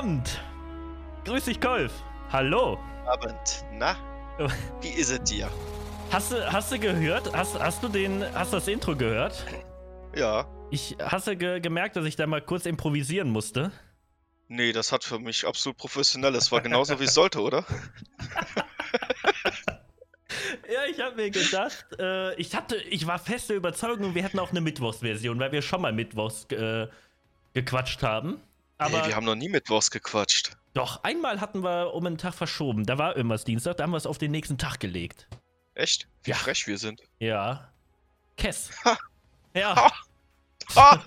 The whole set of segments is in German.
Abend. Grüß dich, Kolf. Hallo. Abend. Na, wie ist es dir? Hast du, hast du gehört? Hast, hast du den, hast das Intro gehört? Ja. Ich hast du ge gemerkt, dass ich da mal kurz improvisieren musste? Nee, das hat für mich absolut professionell. Das war genauso wie es sollte, oder? ja, ich habe mir gedacht, äh, ich hatte, ich war feste Überzeugung, wir hätten auch eine Mittwochsversion, weil wir schon mal Mittwochs äh, gequatscht haben. Aber nee, wir haben noch nie Mittwochs gequatscht. Doch, einmal hatten wir um einen Tag verschoben. Da war irgendwas Dienstag, da haben wir es auf den nächsten Tag gelegt. Echt? Wie ja. frech wir sind. Ja. Kess. Ha. Ja. Ha. Ha.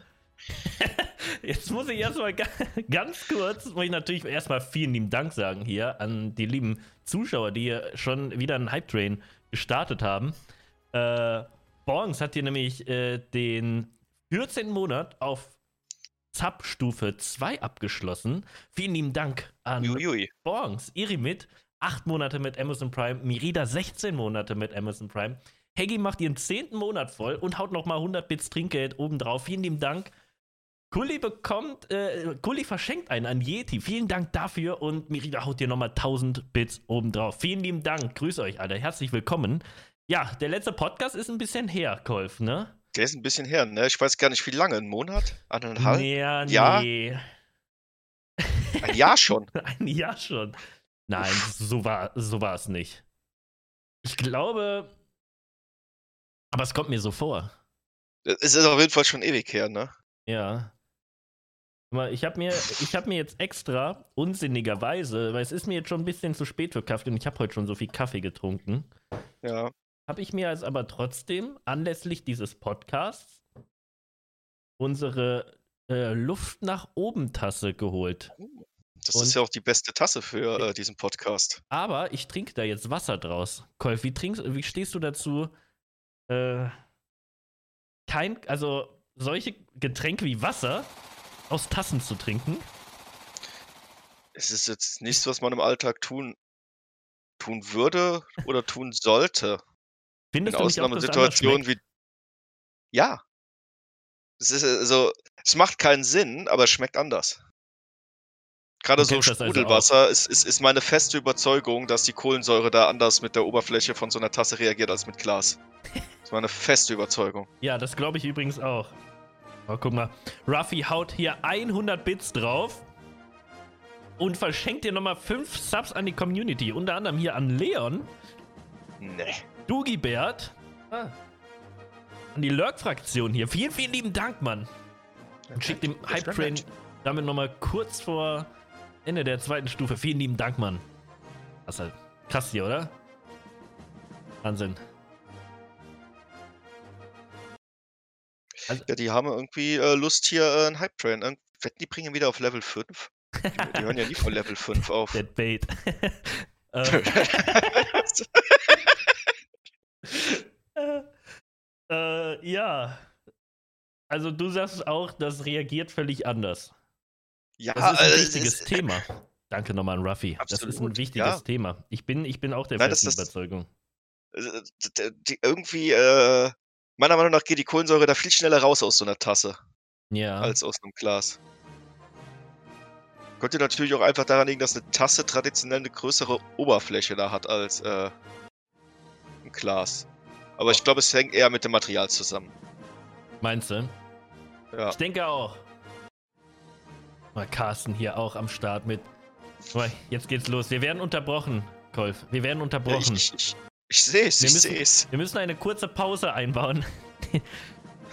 Jetzt muss ich erstmal ganz kurz, muss ich natürlich erstmal vielen lieben Dank sagen hier an die lieben Zuschauer, die hier schon wieder einen Hype-Train gestartet haben. Äh, Bongs hat hier nämlich äh, den 14. Monat auf Sub-Stufe 2 abgeschlossen. Vielen lieben Dank an Uiui. Bongs, Irimit, 8 Monate mit Amazon Prime, Mirida 16 Monate mit Amazon Prime. Heggy macht ihren 10. Monat voll und haut nochmal 100 Bits Trinkgeld obendrauf. Vielen lieben Dank. Kuli bekommt, äh, Kuli verschenkt einen an Yeti. Vielen Dank dafür und Mirida haut dir nochmal 1000 Bits obendrauf. Vielen lieben Dank. Grüße euch alle. Herzlich willkommen. Ja, der letzte Podcast ist ein bisschen her, Kolf, ne? Der ist ein bisschen her, ne? Ich weiß gar nicht, wie lange. Ein Monat? Eineinhalb? Ja, Jahr? nee. Ein Jahr schon? ein Jahr schon. Nein, so war, so war es nicht. Ich glaube. Aber es kommt mir so vor. Es ist auf jeden Fall schon ewig her, ne? Ja. Ich habe mir, hab mir jetzt extra, unsinnigerweise, weil es ist mir jetzt schon ein bisschen zu spät für Kaffee und ich habe heute schon so viel Kaffee getrunken. Ja. Habe ich mir jetzt aber trotzdem anlässlich dieses Podcasts unsere äh, Luft nach oben Tasse geholt. Das und, ist ja auch die beste Tasse für äh, diesen Podcast. Aber ich trinke da jetzt Wasser draus. Kolf, wie, trinkst, wie stehst du dazu? Äh, kein, also solche Getränke wie Wasser aus Tassen zu trinken? Es ist jetzt nichts, was man im Alltag tun, tun würde oder tun sollte. Findest In nicht auch, Ausnahmesituationen wie. Ja. Es ist also, es macht keinen Sinn, aber es schmeckt anders. Gerade so also Sprudelwasser also ist, ist, ist meine feste Überzeugung, dass die Kohlensäure da anders mit der Oberfläche von so einer Tasse reagiert als mit Glas. Das ist meine feste Überzeugung. Ja, das glaube ich übrigens auch. Oh, guck mal. Ruffy haut hier 100 Bits drauf und verschenkt dir nochmal 5 Subs an die Community. Unter anderem hier an Leon. Nee. Dugibert. Ah. An die Lurk-Fraktion hier. Vielen, vielen lieben Dank, Mann. Und schickt dem Hype-Train damit nochmal kurz vor Ende der zweiten Stufe. Vielen lieben Dank, Mann. Das ist halt krass hier, oder? Wahnsinn. Also, ja, die haben irgendwie äh, Lust hier äh, einen Hype-Train. Wetten, die bringen wieder auf Level 5. Die, die hören ja nie von Level 5 auf. Dead Bait. äh, äh, ja. Also du sagst auch, das reagiert völlig anders. Ja, das ist ein wichtiges ist, Thema. Danke nochmal an Ruffy. Absolut, das ist ein wichtiges ja. Thema. Ich bin, ich bin auch der Nein, festen das, Überzeugung. Äh, die, irgendwie, äh, meiner Meinung nach geht die Kohlensäure da viel schneller raus aus so einer Tasse. Ja. Als aus einem Glas. Könnte natürlich auch einfach daran liegen, dass eine Tasse traditionell eine größere Oberfläche da hat als äh, Glas. Aber ich glaube, es hängt eher mit dem Material zusammen. Meinst du? Ja. Ich denke auch. Mal Carsten hier auch am Start mit. Jetzt geht's los. Wir werden unterbrochen, Kolf. Wir werden unterbrochen. Ich, ich, ich sehe es, ich sehe es. Wir müssen eine kurze Pause einbauen.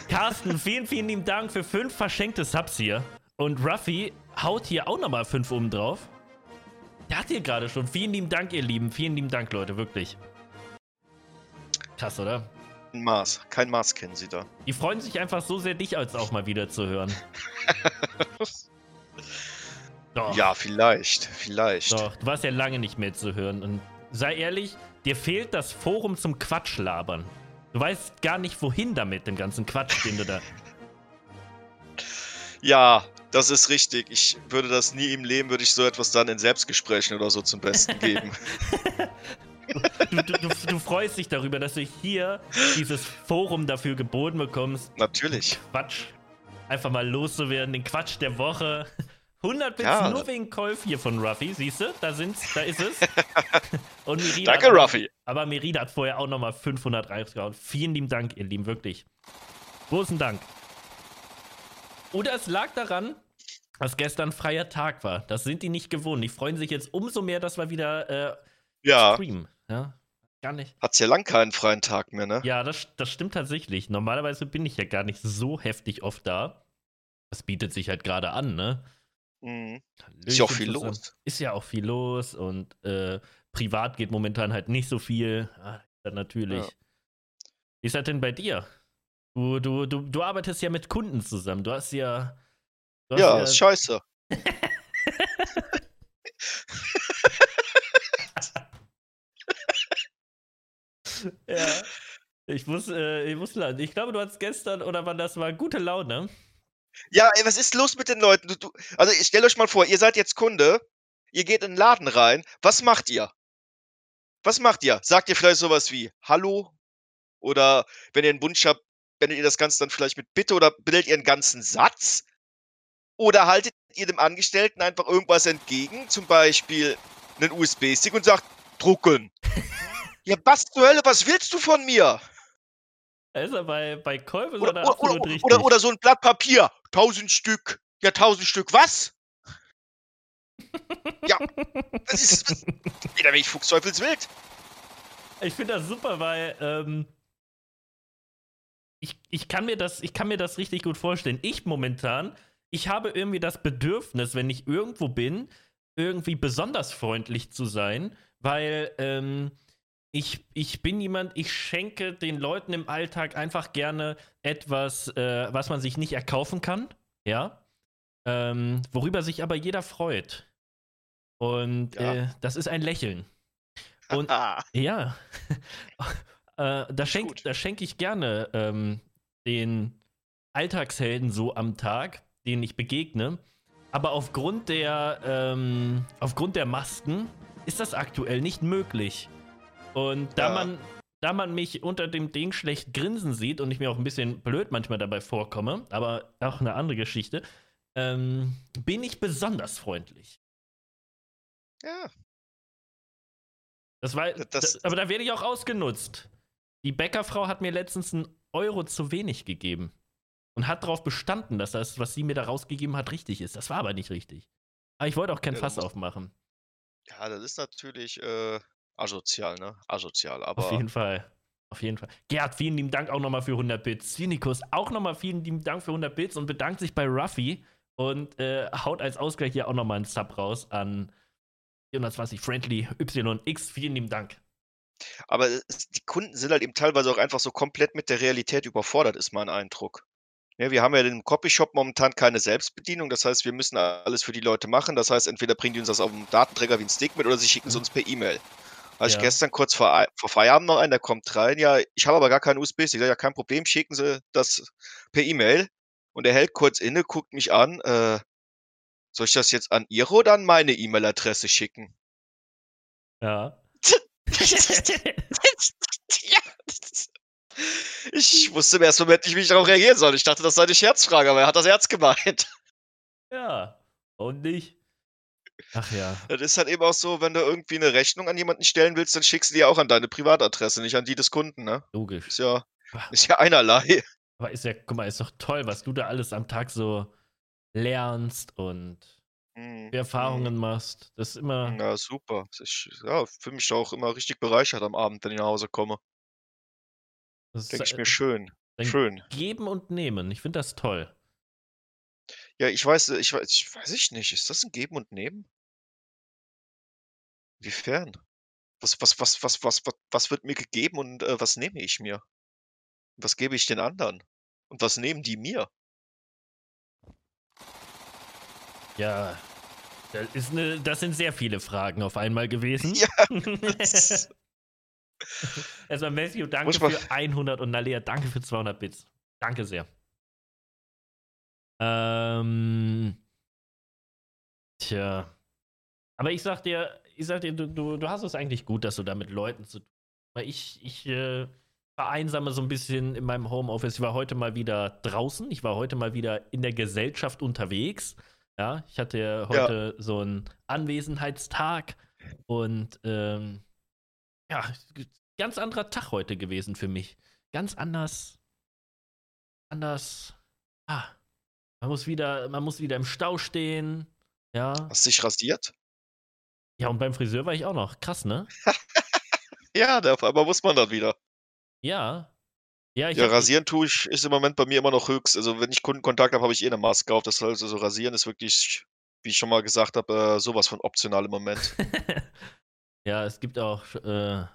Carsten, vielen, vielen lieben Dank für fünf verschenkte Subs hier. Und Ruffy haut hier auch nochmal fünf oben drauf. Der hat hier gerade schon. Vielen lieben Dank, ihr Lieben. Vielen lieben Dank, Leute, wirklich. Krass, oder? Ein Mars. Kein Mars kennen sie da. Die freuen sich einfach so sehr, dich als auch mal wieder zu hören. Doch. Ja, vielleicht. Vielleicht. Doch, du warst ja lange nicht mehr zu hören. Und sei ehrlich, Dir fehlt das Forum zum Quatschlabern. Du weißt gar nicht, wohin damit, den ganzen Quatsch, den du da. Ja, das ist richtig. Ich würde das nie im Leben, würde ich so etwas dann in Selbstgesprächen oder so zum Besten geben. du, du, du, freust dich darüber, dass du hier dieses Forum dafür geboten bekommst. Natürlich. Quatsch. Einfach mal loszuwerden, den Quatsch der Woche 100 Bits ja. nur wegen Kolf hier von Ruffy, siehst du? Da sind's, da ist es. Und Merida Danke, Ruffy. Aber Merida hat vorher auch nochmal 500 reingehauen. Vielen lieben Dank, ihr Lieben, wirklich. Großen Dank. Oder es lag daran, dass gestern freier Tag war. Das sind die nicht gewohnt. Die freuen sich jetzt umso mehr, dass wir wieder äh, ja. streamen. Ja, gar nicht. Hat's ja lang keinen freien Tag mehr, ne? Ja, das, das stimmt tatsächlich. Normalerweise bin ich ja gar nicht so heftig oft da. Das bietet sich halt gerade an, ne? Mhm. Ist ja auch viel zusammen. los. Ist ja auch viel los und äh, privat geht momentan halt nicht so viel. Ah, natürlich. Ja. Wie ist das denn bei dir? Du, du, du, du arbeitest ja mit Kunden zusammen. Du hast ja. Du hast ja, ja, ist scheiße. ja. Ich muss, äh, ich muss lachen. Ich glaube, du hattest gestern oder wann das war, gute Laune. Ja, ey, was ist los mit den Leuten? Du, du, also, stellt euch mal vor, ihr seid jetzt Kunde, ihr geht in den Laden rein. Was macht ihr? Was macht ihr? Sagt ihr vielleicht sowas wie Hallo? Oder wenn ihr einen Wunsch habt, beendet ihr das Ganze dann vielleicht mit Bitte oder bildet ihr einen ganzen Satz? Oder haltet ihr dem Angestellten einfach irgendwas entgegen, zum Beispiel einen USB-Stick und sagt, drucken. ja, was zur Hölle, was willst du von mir? Da ist er bei, bei Käufe oder, oder, oder, oder, oder, so ein Blatt Papier. Tausend Stück. Ja, tausend Stück. Was? ja, das ist. Jeder Weg Fuchsteufelswild. Ich finde das super, weil ähm, ich, ich, kann mir das, ich kann mir das richtig gut vorstellen. Ich momentan, ich habe irgendwie das Bedürfnis, wenn ich irgendwo bin, irgendwie besonders freundlich zu sein, weil ähm, ich, ich bin jemand, ich schenke den Leuten im Alltag einfach gerne etwas, äh, was man sich nicht erkaufen kann, ja, ähm, worüber sich aber jeder freut. Und ja. äh, das ist ein Lächeln. Und ja, äh, da schenke schenk ich gerne ähm, den Alltagshelden so am Tag, denen ich begegne. Aber aufgrund der, ähm, aufgrund der Masken ist das aktuell nicht möglich. Und da ja. man da man mich unter dem Ding schlecht grinsen sieht und ich mir auch ein bisschen blöd manchmal dabei vorkomme, aber auch eine andere Geschichte, ähm, bin ich besonders freundlich. Ja. Das war, das, aber da werde ich auch ausgenutzt. Die Bäckerfrau hat mir letztens einen Euro zu wenig gegeben und hat darauf bestanden, dass das, was sie mir da rausgegeben hat, richtig ist. Das war aber nicht richtig. Aber ich wollte auch kein ja, Fass aufmachen. Ja, das ist natürlich äh, Asozial, ne? Asozial, aber. Auf jeden Fall. Auf jeden Fall. Gerd, vielen lieben Dank auch nochmal für 100 Bits. Cynicus auch nochmal vielen lieben Dank für 100 Bits und bedankt sich bei Ruffy und äh, haut als Ausgleich hier auch nochmal einen Sub raus an 420 Friendly YX. Vielen lieben Dank. Aber es, die Kunden sind halt eben teilweise auch einfach so komplett mit der Realität überfordert, ist mein Eindruck. Ja, wir haben ja im Copyshop momentan keine Selbstbedienung. Das heißt, wir müssen alles für die Leute machen. Das heißt, entweder bringen die uns das auf dem Datenträger wie ein Stick mit oder sie schicken es mhm. uns per E-Mail. Hatte ja. ich gestern kurz vor, vor Feierabend noch einen, der kommt rein. Ja, ich habe aber gar keinen USB-Stick. Ich sage, ja, kein Problem, schicken Sie das per E-Mail. Und er hält kurz inne, guckt mich an. Äh, soll ich das jetzt an Ihre oder an meine E-Mail-Adresse schicken? Ja. ich wusste im ersten Moment nicht, wie ich darauf reagieren soll. Ich dachte, das sei eine Scherzfrage, aber er hat das Herz gemeint. Ja, und nicht? Ach ja. Das ist halt eben auch so, wenn du irgendwie eine Rechnung an jemanden stellen willst, dann schickst du die auch an deine Privatadresse, nicht an die des Kunden, ne? Logisch. Ist ja, ist ja einerlei. Aber ist ja, guck mal, ist doch toll, was du da alles am Tag so lernst und mhm. Erfahrungen mhm. machst. Das ist immer. Ja, super. Ich ja, fühle mich auch immer richtig bereichert am Abend, wenn ich nach Hause komme. Das Denke ich mir schön. Schön. Geben und nehmen. Ich finde das toll. Ja, ich weiß, ich weiß, ich weiß ich nicht. Ist das ein Geben und Nehmen? Inwiefern? Was was was was was was was wird mir gegeben und, äh, was nehme ich mir? Was gebe ich den anderen? Und was nehmen die mir? Ja, das ist 'ne das sind sehr viele Fragen auf einmal gewesen. Ja, Erstmal Matthew, danke für 100 und Nalea, danke für 200 Bits. Danke sehr. Ähm. Tja. Aber ich sag dir, ich sag dir, du, du, du hast es eigentlich gut, dass du da mit Leuten zu tun Weil ich, ich äh, vereinsame so ein bisschen in meinem Homeoffice. Ich war heute mal wieder draußen. Ich war heute mal wieder in der Gesellschaft unterwegs. Ja, ich hatte ja heute ja. so einen Anwesenheitstag und ähm, ja, ganz anderer Tag heute gewesen für mich. Ganz anders. Anders. Ah, man muss wieder, man muss wieder im Stau stehen. Ja. Hast du dich rasiert? Ja, und beim Friseur war ich auch noch. Krass, ne? ja, aber muss man dann wieder. Ja. Ja, ja rasieren tue ich, ist im Moment bei mir immer noch höchst. Also, wenn ich Kundenkontakt habe, habe ich eh eine Maske auf. Das heißt, also rasieren ist wirklich, wie ich schon mal gesagt habe, äh, sowas von optional im Moment. ja, es gibt auch äh,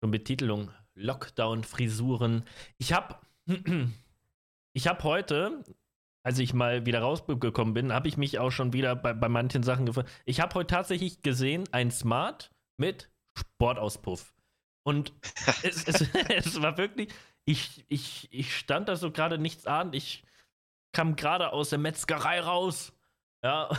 schon Betitelung Lockdown-Frisuren. Ich habe ich habe heute, als ich mal wieder rausgekommen bin, habe ich mich auch schon wieder bei, bei manchen Sachen gefunden. Ich habe heute tatsächlich gesehen, ein Smart mit Sportauspuff. Und es, es, es, war wirklich, ich, ich, ich stand da so gerade nichts an. Ich kam gerade aus der Metzgerei raus. Ja,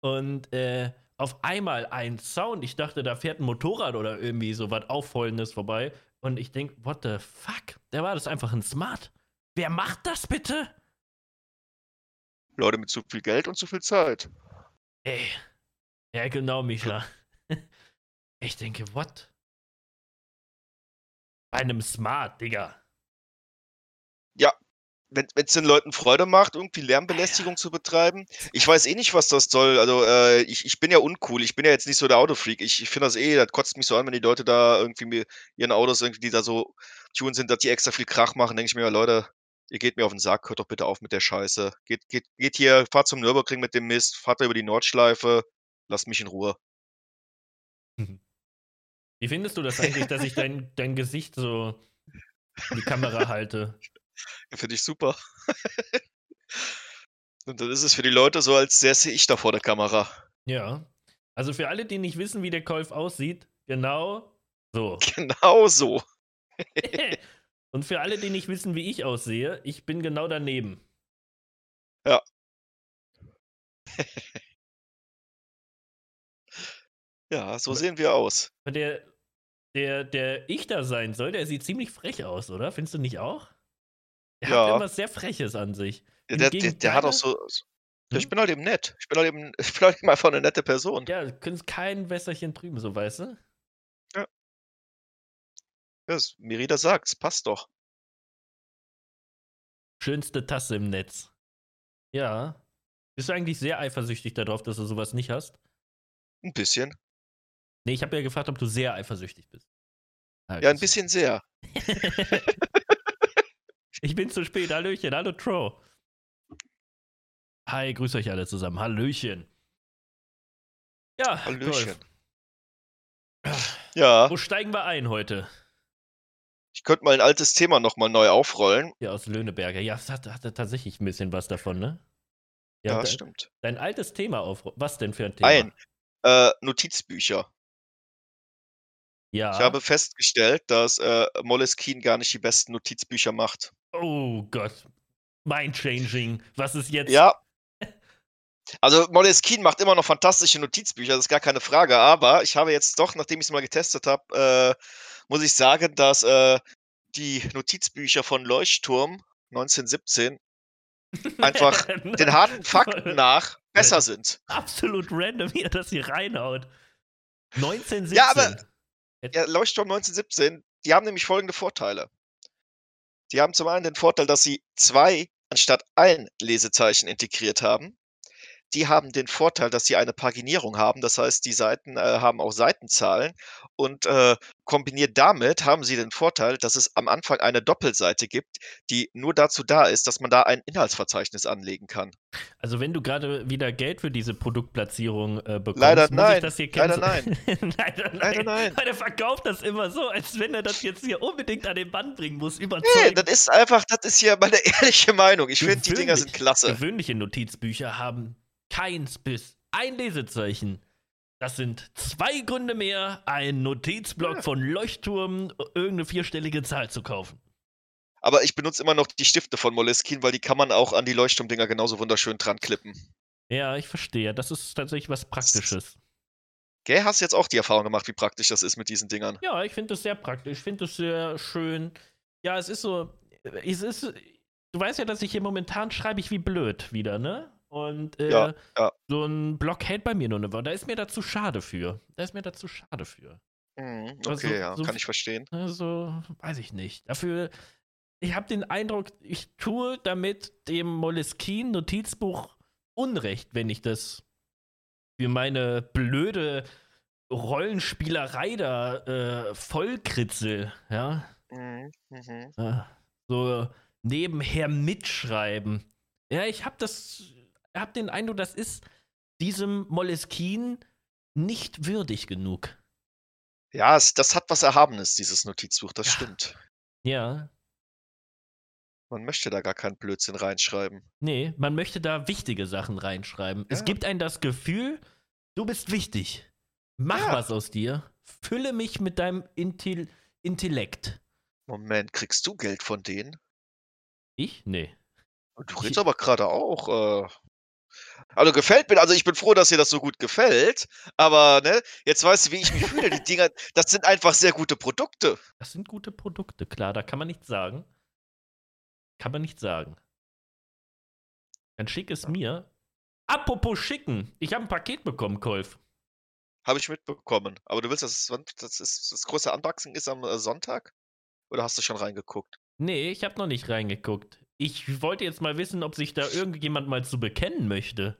und äh, auf einmal ein Sound. Ich dachte, da fährt ein Motorrad oder irgendwie so was Aufheulendes vorbei. Und ich denke, what the fuck? Der war das einfach ein Smart. Wer macht das bitte? Leute mit zu viel Geld und zu viel Zeit. Ey. Ja, genau, Michla. Ich denke, what? Bei einem Smart, Digga. Ja, wenn es den Leuten Freude macht, irgendwie Lärmbelästigung zu betreiben. Ich weiß eh nicht, was das soll. Also, äh, ich, ich bin ja uncool. Ich bin ja jetzt nicht so der Autofreak. Ich, ich finde das eh, das kotzt mich so an, wenn die Leute da irgendwie mir ihren Autos irgendwie, die da so tun sind, dass die extra viel Krach machen. Denke ich mir, Leute, ihr geht mir auf den Sack, hört doch bitte auf mit der Scheiße. Geht, geht, geht hier, fahrt zum Nürburgring mit dem Mist, fahrt da über die Nordschleife, lasst mich in Ruhe. Wie findest du das eigentlich, dass ich dein, dein Gesicht so in die Kamera halte? Finde ich super. Und dann ist es für die Leute so, als säße ich da vor der Kamera. Ja. Also für alle, die nicht wissen, wie der Golf aussieht, genau so. Genau so. Und für alle, die nicht wissen, wie ich aussehe, ich bin genau daneben. Ja. ja, so sehen wir aus. Der, der, der ich da sein soll, der sieht ziemlich frech aus, oder? Findest du nicht auch? Der ja. hat irgendwas sehr Freches an sich. Der, der, der hat auch so. Hm? Ich bin halt eben nett. Ich bin halt eben, ich bin halt eben einfach eine nette Person. Ja, du kannst kein Wässerchen trüben, so weißt du? Ja. Merida sagt, es passt doch. Schönste Tasse im Netz. Ja. Bist du eigentlich sehr eifersüchtig darauf, dass du sowas nicht hast? Ein bisschen. Nee, ich habe ja gefragt, ob du sehr eifersüchtig bist. Ah, ja, ein bisschen sehr. Ich bin zu spät. Hallöchen. Hallo, Tro. Hi, grüß euch alle zusammen. Hallöchen. Ja, Hallöchen. Ja. Wo steigen wir ein heute? Ich könnte mal ein altes Thema nochmal neu aufrollen. Ja, aus Löhneberger. Ja, das hat, hat tatsächlich ein bisschen was davon, ne? Ja, ja stimmt. Dein altes Thema aufrollen. Was denn für ein Thema? Ein. Äh, Notizbücher. Ja. Ich habe festgestellt, dass äh, Moleskine gar nicht die besten Notizbücher macht. Oh Gott. Mind-changing. Was ist jetzt? Ja. Also Moleskine macht immer noch fantastische Notizbücher, das ist gar keine Frage, aber ich habe jetzt doch, nachdem ich es mal getestet habe, äh, muss ich sagen, dass äh, die Notizbücher von Leuchtturm 1917 einfach den harten Fakten nach besser sind. Absolut random, wie er das hier reinhaut. 1917. Ja, aber ja, Leuchtturm 1917, die haben nämlich folgende Vorteile. Die haben zum einen den Vorteil, dass sie zwei anstatt ein Lesezeichen integriert haben. Die haben den Vorteil, dass sie eine Paginierung haben. Das heißt, die Seiten äh, haben auch Seitenzahlen. Und äh, kombiniert damit haben sie den Vorteil, dass es am Anfang eine Doppelseite gibt, die nur dazu da ist, dass man da ein Inhaltsverzeichnis anlegen kann. Also wenn du gerade wieder Geld für diese Produktplatzierung äh, bekommst, leider muss nein. ich das hier leider nein. leider nein. Leider nein. Weil er verkauft das immer so, als wenn er das jetzt hier unbedingt an den Band bringen muss. Überzeugen. Nee, das ist einfach, das ist hier meine ehrliche Meinung. Ich finde, die Dinger sind klasse. Gewöhnliche Notizbücher haben keins bis ein Lesezeichen. Das sind zwei Gründe mehr, einen Notizblock ja. von Leuchtturm, irgendeine vierstellige Zahl zu kaufen. Aber ich benutze immer noch die Stifte von Moleskine, weil die kann man auch an die Leuchtturmdinger genauso wunderschön dran klippen. Ja, ich verstehe. Das ist tatsächlich was Praktisches. Gell, hast du jetzt auch die Erfahrung gemacht, wie praktisch das ist mit diesen Dingern? Ja, ich finde das sehr praktisch. Ich finde das sehr schön. Ja, es ist so. Es ist. Du weißt ja, dass ich hier momentan schreibe ich wie blöd wieder, ne? Und äh, Ja, ja. so ein Block hält bei mir nur eine Woche. Da ist mir dazu schade für. Da ist mir dazu schade für. Mhm, Also, okay, ja, so kann ich verstehen. Also, weiß ich nicht. Dafür, ich habe den Eindruck, ich tue damit dem Moleskine-Notizbuch Unrecht, wenn ich das für meine blöde Rollenspielerei da äh, vollkritzel, ja. Mhm. Äh, so nebenher mitschreiben. Ja, ich habe das, habe den Eindruck, das ist diesem Moleskine nicht würdig genug. Ja, es, das hat was Erhabenes, dieses Notizbuch, das Ja. stimmt. Ja, Man möchte da gar keinen Blödsinn reinschreiben. Nee, man möchte da wichtige Sachen reinschreiben. Es Ja. gibt einem das Gefühl, du bist wichtig. Mach Ja. was aus dir. Fülle mich mit deinem Intel Intellekt. Moment, kriegst du Geld von denen? Ich? Nee. Du Ich- redest aber gerade auch. Äh... Also gefällt mir, also ich bin froh, dass dir das so gut gefällt, aber ne, jetzt weißt du, wie ich mich fühle. Die Dinger, das sind einfach sehr gute Produkte. Das sind gute Produkte, klar, da kann man nichts sagen. Kann man nicht sagen. Dann schick es mir. Apropos schicken. Ich habe ein Paket bekommen, Kolf. Habe ich mitbekommen. Aber du willst, dass das, ist, das große Unboxing ist am äh, Sonntag? Oder hast du schon reingeguckt? Nee, ich habe noch nicht reingeguckt. Ich wollte jetzt mal wissen, ob sich da irgendjemand mal zu bekennen möchte.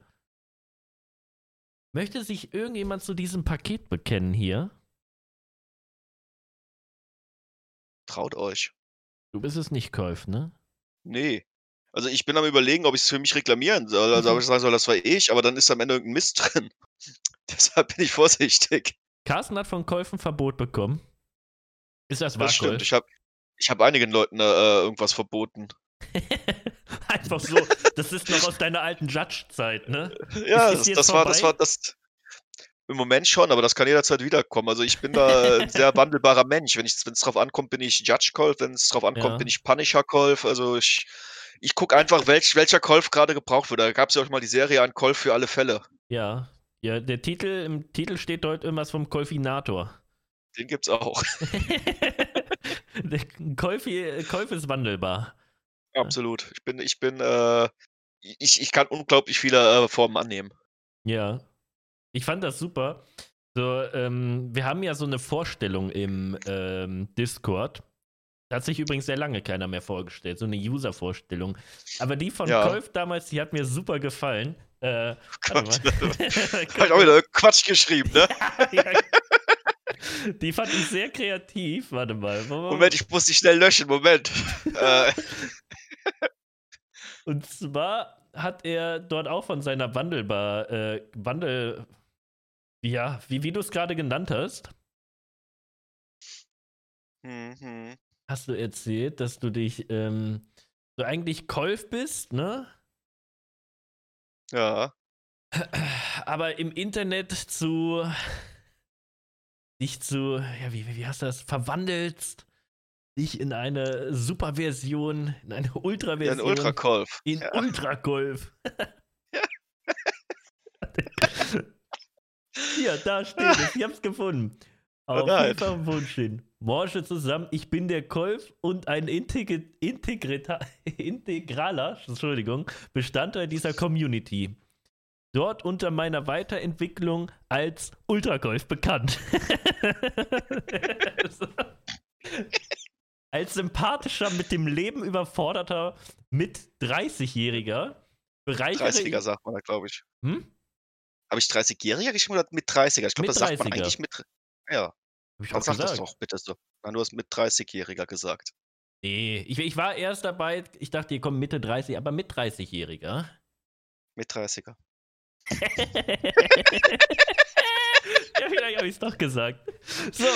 Möchte sich irgendjemand zu diesem Paket bekennen hier? Traut euch. Du bist es nicht, Kolf, ne? Nee. Also ich bin am überlegen, ob ich es für mich reklamieren soll. Also ob ich sagen soll, das war ich, aber dann ist am Ende irgendein Mist drin. Deshalb bin ich vorsichtig. Carsten hat von Kolf ein Verbot bekommen. Ist das wahr, Das stimmt. Ich habe ich hab einigen Leuten äh, irgendwas verboten. Einfach so. Das ist noch aus deiner alten Judge-Zeit, ne? Ja, das, das war, das war das. Im Moment schon, aber das kann jederzeit wiederkommen. Also ich bin da ein sehr wandelbarer Mensch. Wenn es drauf ankommt, bin ich Judge Colf. Wenn es drauf ankommt, Ja. bin ich Punisher Colf. Also ich, ich gucke einfach, welch, welcher Colf gerade gebraucht wird. Da gab es ja auch mal die Serie an Colf für alle Fälle. Ja. Ja, der Titel, im Titel steht dort irgendwas vom Kolfinator. Den gibt's auch. Kolfi, Kolf ist wandelbar. Absolut. Ich bin, ich bin, äh, ich, ich kann unglaublich viele äh, Formen annehmen. Ja. Ich fand das super. So, ähm, wir haben ja so eine Vorstellung im ähm, Discord. Da hat sich übrigens sehr lange keiner mehr vorgestellt. So eine User-Vorstellung. Aber die von Ja. Kolf damals, die hat mir super gefallen. Äh, Gott, mal. hab ich auch wieder Quatsch geschrieben, ne? Ja. Die fand ich sehr kreativ. Warte mal. Moment, ich muss die schnell löschen. Moment. äh, Und zwar hat er dort auch von seiner Wandelbar, äh, Wandel, ja, wie, wie du es gerade genannt hast, mhm. hast du erzählt, dass du dich, ähm, so eigentlich Kolf bist, ne? Ja. Aber im Internet zu, dich zu, ja, wie, wie wie hast du das, verwandelst, dich in eine Superversion, in eine Ultraversion. Ultra-Colf. In Ja. Ultragolf. Hier, da steht es. Ich hab's gefunden. Auf nein. jeden Fall Wunsch hin. Morsche zusammen, ich bin der Kolf und ein Integrita integraler Entschuldigung, Bestandteil dieser Community. Dort unter meiner Weiterentwicklung als Ultragolf bekannt. als sympathischer, mit dem Leben überforderter, mit 30-Jähriger bereichere 30er sagt man da, glaube ich. Hm? Habe ich 30-Jähriger geschrieben oder mit 30er? Ich glaube, das sagt man 30er. eigentlich mit. Ja, Hab ich auch sag das gesagt. doch, bitte so. Nein, du hast mit 30-Jähriger gesagt. Nee, ich, ich war erst dabei, ich dachte, ihr kommt Mitte 30, aber mit 30-Jähriger. Mit 30er. Ja, vielleicht habe ich es doch gesagt. So,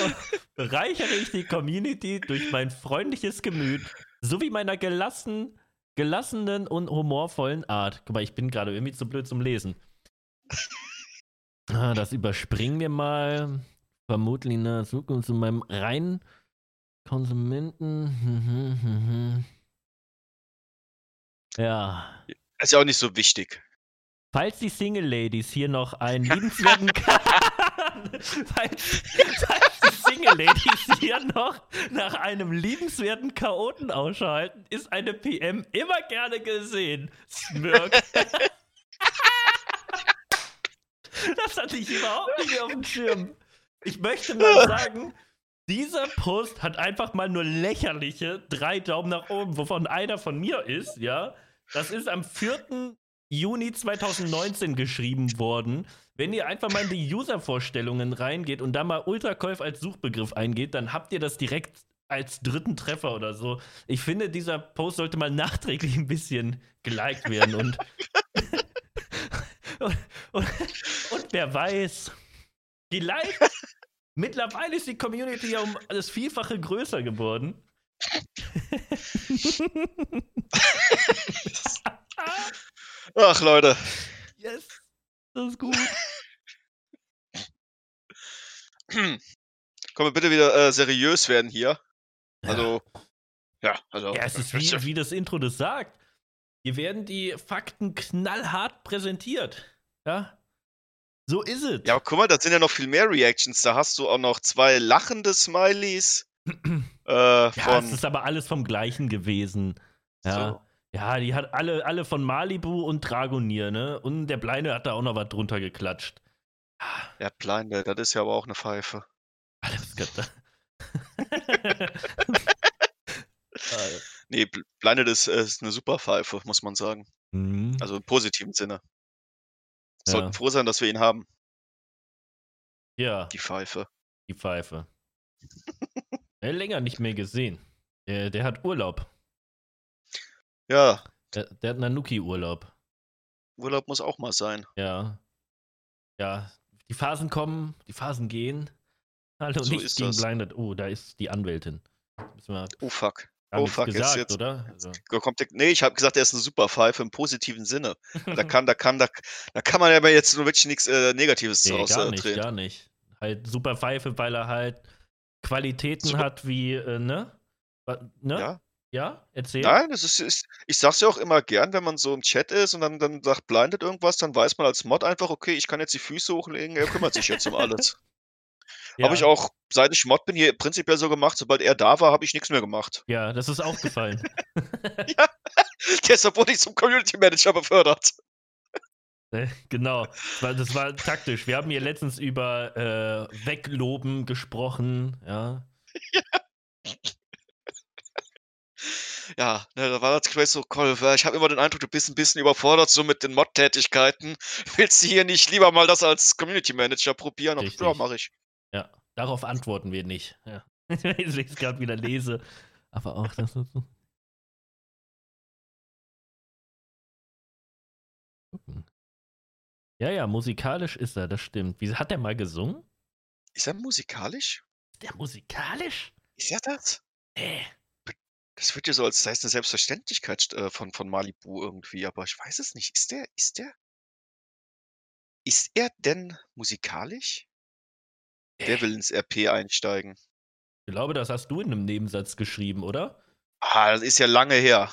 bereichere ich die Community durch mein freundliches Gemüt sowie meiner gelassen, gelassenen und humorvollen Art. Guck mal, ich bin gerade irgendwie zu blöd zum Lesen. Ah, das überspringen wir mal. Vermutlich in der Zukunft zu meinem reinen Konsumenten. Ja. Ist ja auch nicht so wichtig. Falls die Single Ladies hier noch einen liebenswerten falls, falls die Single Ladies hier noch nach einem liebenswerten Chaoten ausschalten, ist eine PM immer gerne gesehen. Smirk. Das hatte ich überhaupt nicht auf dem Schirm. Ich möchte mal sagen, dieser Post hat einfach mal nur lächerliche drei Daumen nach oben, wovon einer von mir ist, ja. Das ist am 4. Juni 2019 geschrieben worden. Wenn ihr einfach mal in die User-Vorstellungen reingeht und da mal Ultrakäuf als Suchbegriff eingeht, dann habt ihr das direkt als dritten Treffer oder so. Ich finde, dieser Post sollte mal nachträglich ein bisschen geliked werden und, und, und, und wer weiß, vielleicht mittlerweile ist die Community ja um das Vielfache größer geworden. Ach, Leute. Yes. Das ist gut. Können wir bitte wieder äh, seriös werden hier? Also, ja, also. Ja, es ist wie, wie das Intro das sagt. Hier werden die Fakten knallhart präsentiert. Ja. So ist es. Ja, aber guck mal, da sind ja noch viel mehr Reactions. Da hast du auch noch zwei lachende Smileys. äh, ja, es ist aber alles vom gleichen gewesen. Ja. So. Ja, die hat alle, alle von Malibu und Dragonier, ne? Und der Bleine hat da auch noch was drunter geklatscht. Ja, Bleine, das ist ja aber auch eine Pfeife. Alles Gott. nee, Bleine ist, ist eine super Pfeife, muss man sagen. Mhm. Also im positiven Sinne. Ja. Sollten froh sein, dass wir ihn haben. Ja. Die Pfeife. Die Pfeife. äh, länger nicht mehr gesehen. Der, der hat Urlaub. Ja. Der, der hat Nanuki-Urlaub. Urlaub muss auch mal sein. Ja. Ja. Die Phasen kommen, die Phasen gehen. Hallo, so nichts gegen das. Blinded. Oh, da ist die Anwältin. oh fuck. Oh fuck, gesagt, jetzt, jetzt oder? Also. Kommt der, nee, ich habe gesagt, er ist eine super Pfeife im positiven Sinne. da kann, da kann, da, da kann man ja jetzt nur wirklich nichts äh, Negatives nee, gar nicht, drehen. gar nicht. Halt super Pfeife, weil er halt Qualitäten super. hat wie, äh, ne? ne? Ja. Ja, erzähl. Nein, das ist, ist ich sag's ja auch immer gern, wenn man so im Chat ist und dann, dann sagt blindet irgendwas, dann weiß man als Mod einfach, okay, ich kann jetzt die Füße hochlegen, er kümmert sich jetzt um alles. Ja. Habe ich auch, seit ich Mod bin, hier prinzipiell so gemacht, sobald er da war, habe ich nichts mehr gemacht. Ja, das ist aufgefallen. ja, deshalb wurde ich zum Community Manager befördert. Äh, genau, weil das war taktisch. Wir haben hier letztens über äh, Wegloben gesprochen, ja. ja. Ja, ne, da war das Quest so, Kolf, ich habe immer den Eindruck, du bist ein bisschen überfordert so mit den Mod-Tätigkeiten. Willst du hier nicht lieber mal das als Community Manager probieren? Richtig. Ja, mache ich. Ja, darauf antworten wir nicht. Ja. Ich es gerade wieder lese. Aber auch das ist so. Ja, ja, musikalisch ist er, das stimmt. Wie hat er mal gesungen? Ist er musikalisch? Ist der musikalisch? Ist er das? Äh. Das wird ja so als sei es eine Selbstverständlichkeit äh, von von Malibu irgendwie, aber ich weiß es nicht. Ist der ist der ist er denn musikalisch? Der will ins RP einsteigen. Ich glaube, das hast du in einem Nebensatz geschrieben, oder? Ah, das ist ja lange her.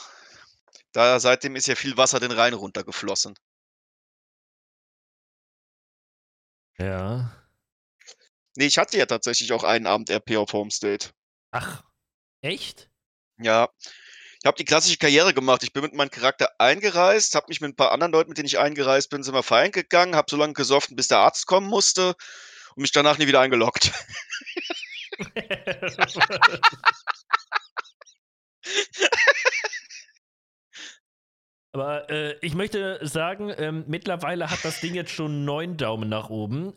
Da seitdem ist ja viel Wasser den Rhein runtergeflossen. Ja. Ne, ich hatte ja tatsächlich auch einen Abend RP auf Homestate. Ach, echt? Ja. Ich habe die klassische Karriere gemacht. Ich bin mit meinem Charakter eingereist, habe mich mit ein paar anderen Leuten, mit denen ich eingereist bin, sind wir feiern gegangen, habe so lange gesoffen, bis der Arzt kommen musste und mich danach nie wieder eingeloggt. Aber äh, ich möchte sagen, ähm, mittlerweile hat das Ding jetzt schon neun Daumen nach oben.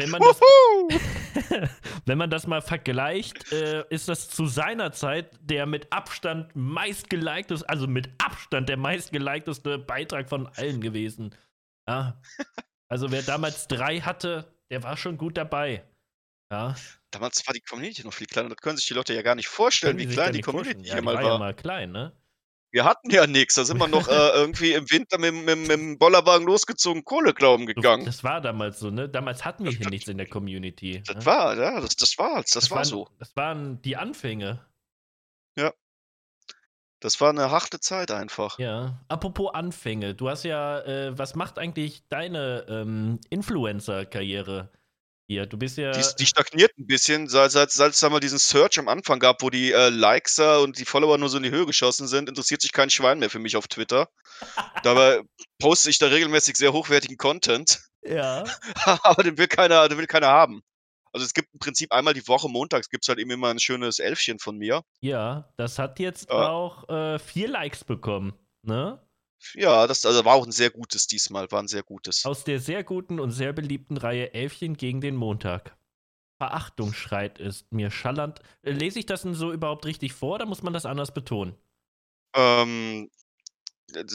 Wenn man das, wenn man das mal vergleicht, äh, ist das zu seiner Zeit der mit Abstand meistgeliktes, also mit Abstand der meistgelikteste Beitrag von allen gewesen. Ja. Also wer damals drei hatte, der war schon gut dabei. Ja. Damals war die Community noch viel kleiner. Das können sich die Leute ja gar nicht vorstellen, wie klein die Community ja, hier mal war. Ja, mal klein, ne? Wir hatten ja nichts. Da sind wir noch äh, irgendwie im Winter mit, mit, mit dem Bollerwagen losgezogen, Kohle glauben gegangen. Das war damals so, ne? Damals hatten wir hier nichts in der Community. Das ne? war, ja, das, das war Das, das war waren, so. Das waren die Anfänge. Ja. Das war eine harte Zeit einfach. Ja. Apropos Anfänge, du hast ja, äh, was macht eigentlich deine ähm, Influencer-Karriere? Hier, du bist ja. Die, die stagniert ein bisschen, seit, seit, seit es da mal diesen Search am Anfang gab, wo die äh, Likes und die Follower nur so in die Höhe geschossen sind, interessiert sich kein Schwein mehr für mich auf Twitter. Dabei poste ich da regelmäßig sehr hochwertigen Content. Ja. Aber den will keiner, den will keiner haben. Also es gibt im Prinzip einmal die Woche, montags gibt es halt eben immer ein schönes Elfchen von mir. Ja, das hat jetzt Ja. auch äh, vier Likes bekommen, ne? Ja, das also war auch ein sehr gutes diesmal, war ein sehr gutes. Aus der sehr guten und sehr beliebten Reihe Elfchen gegen den Montag. Verachtung schreit ist mir schallernd. Äh, Lese ich das denn so überhaupt richtig vor oder muss man das anders betonen? Ähm,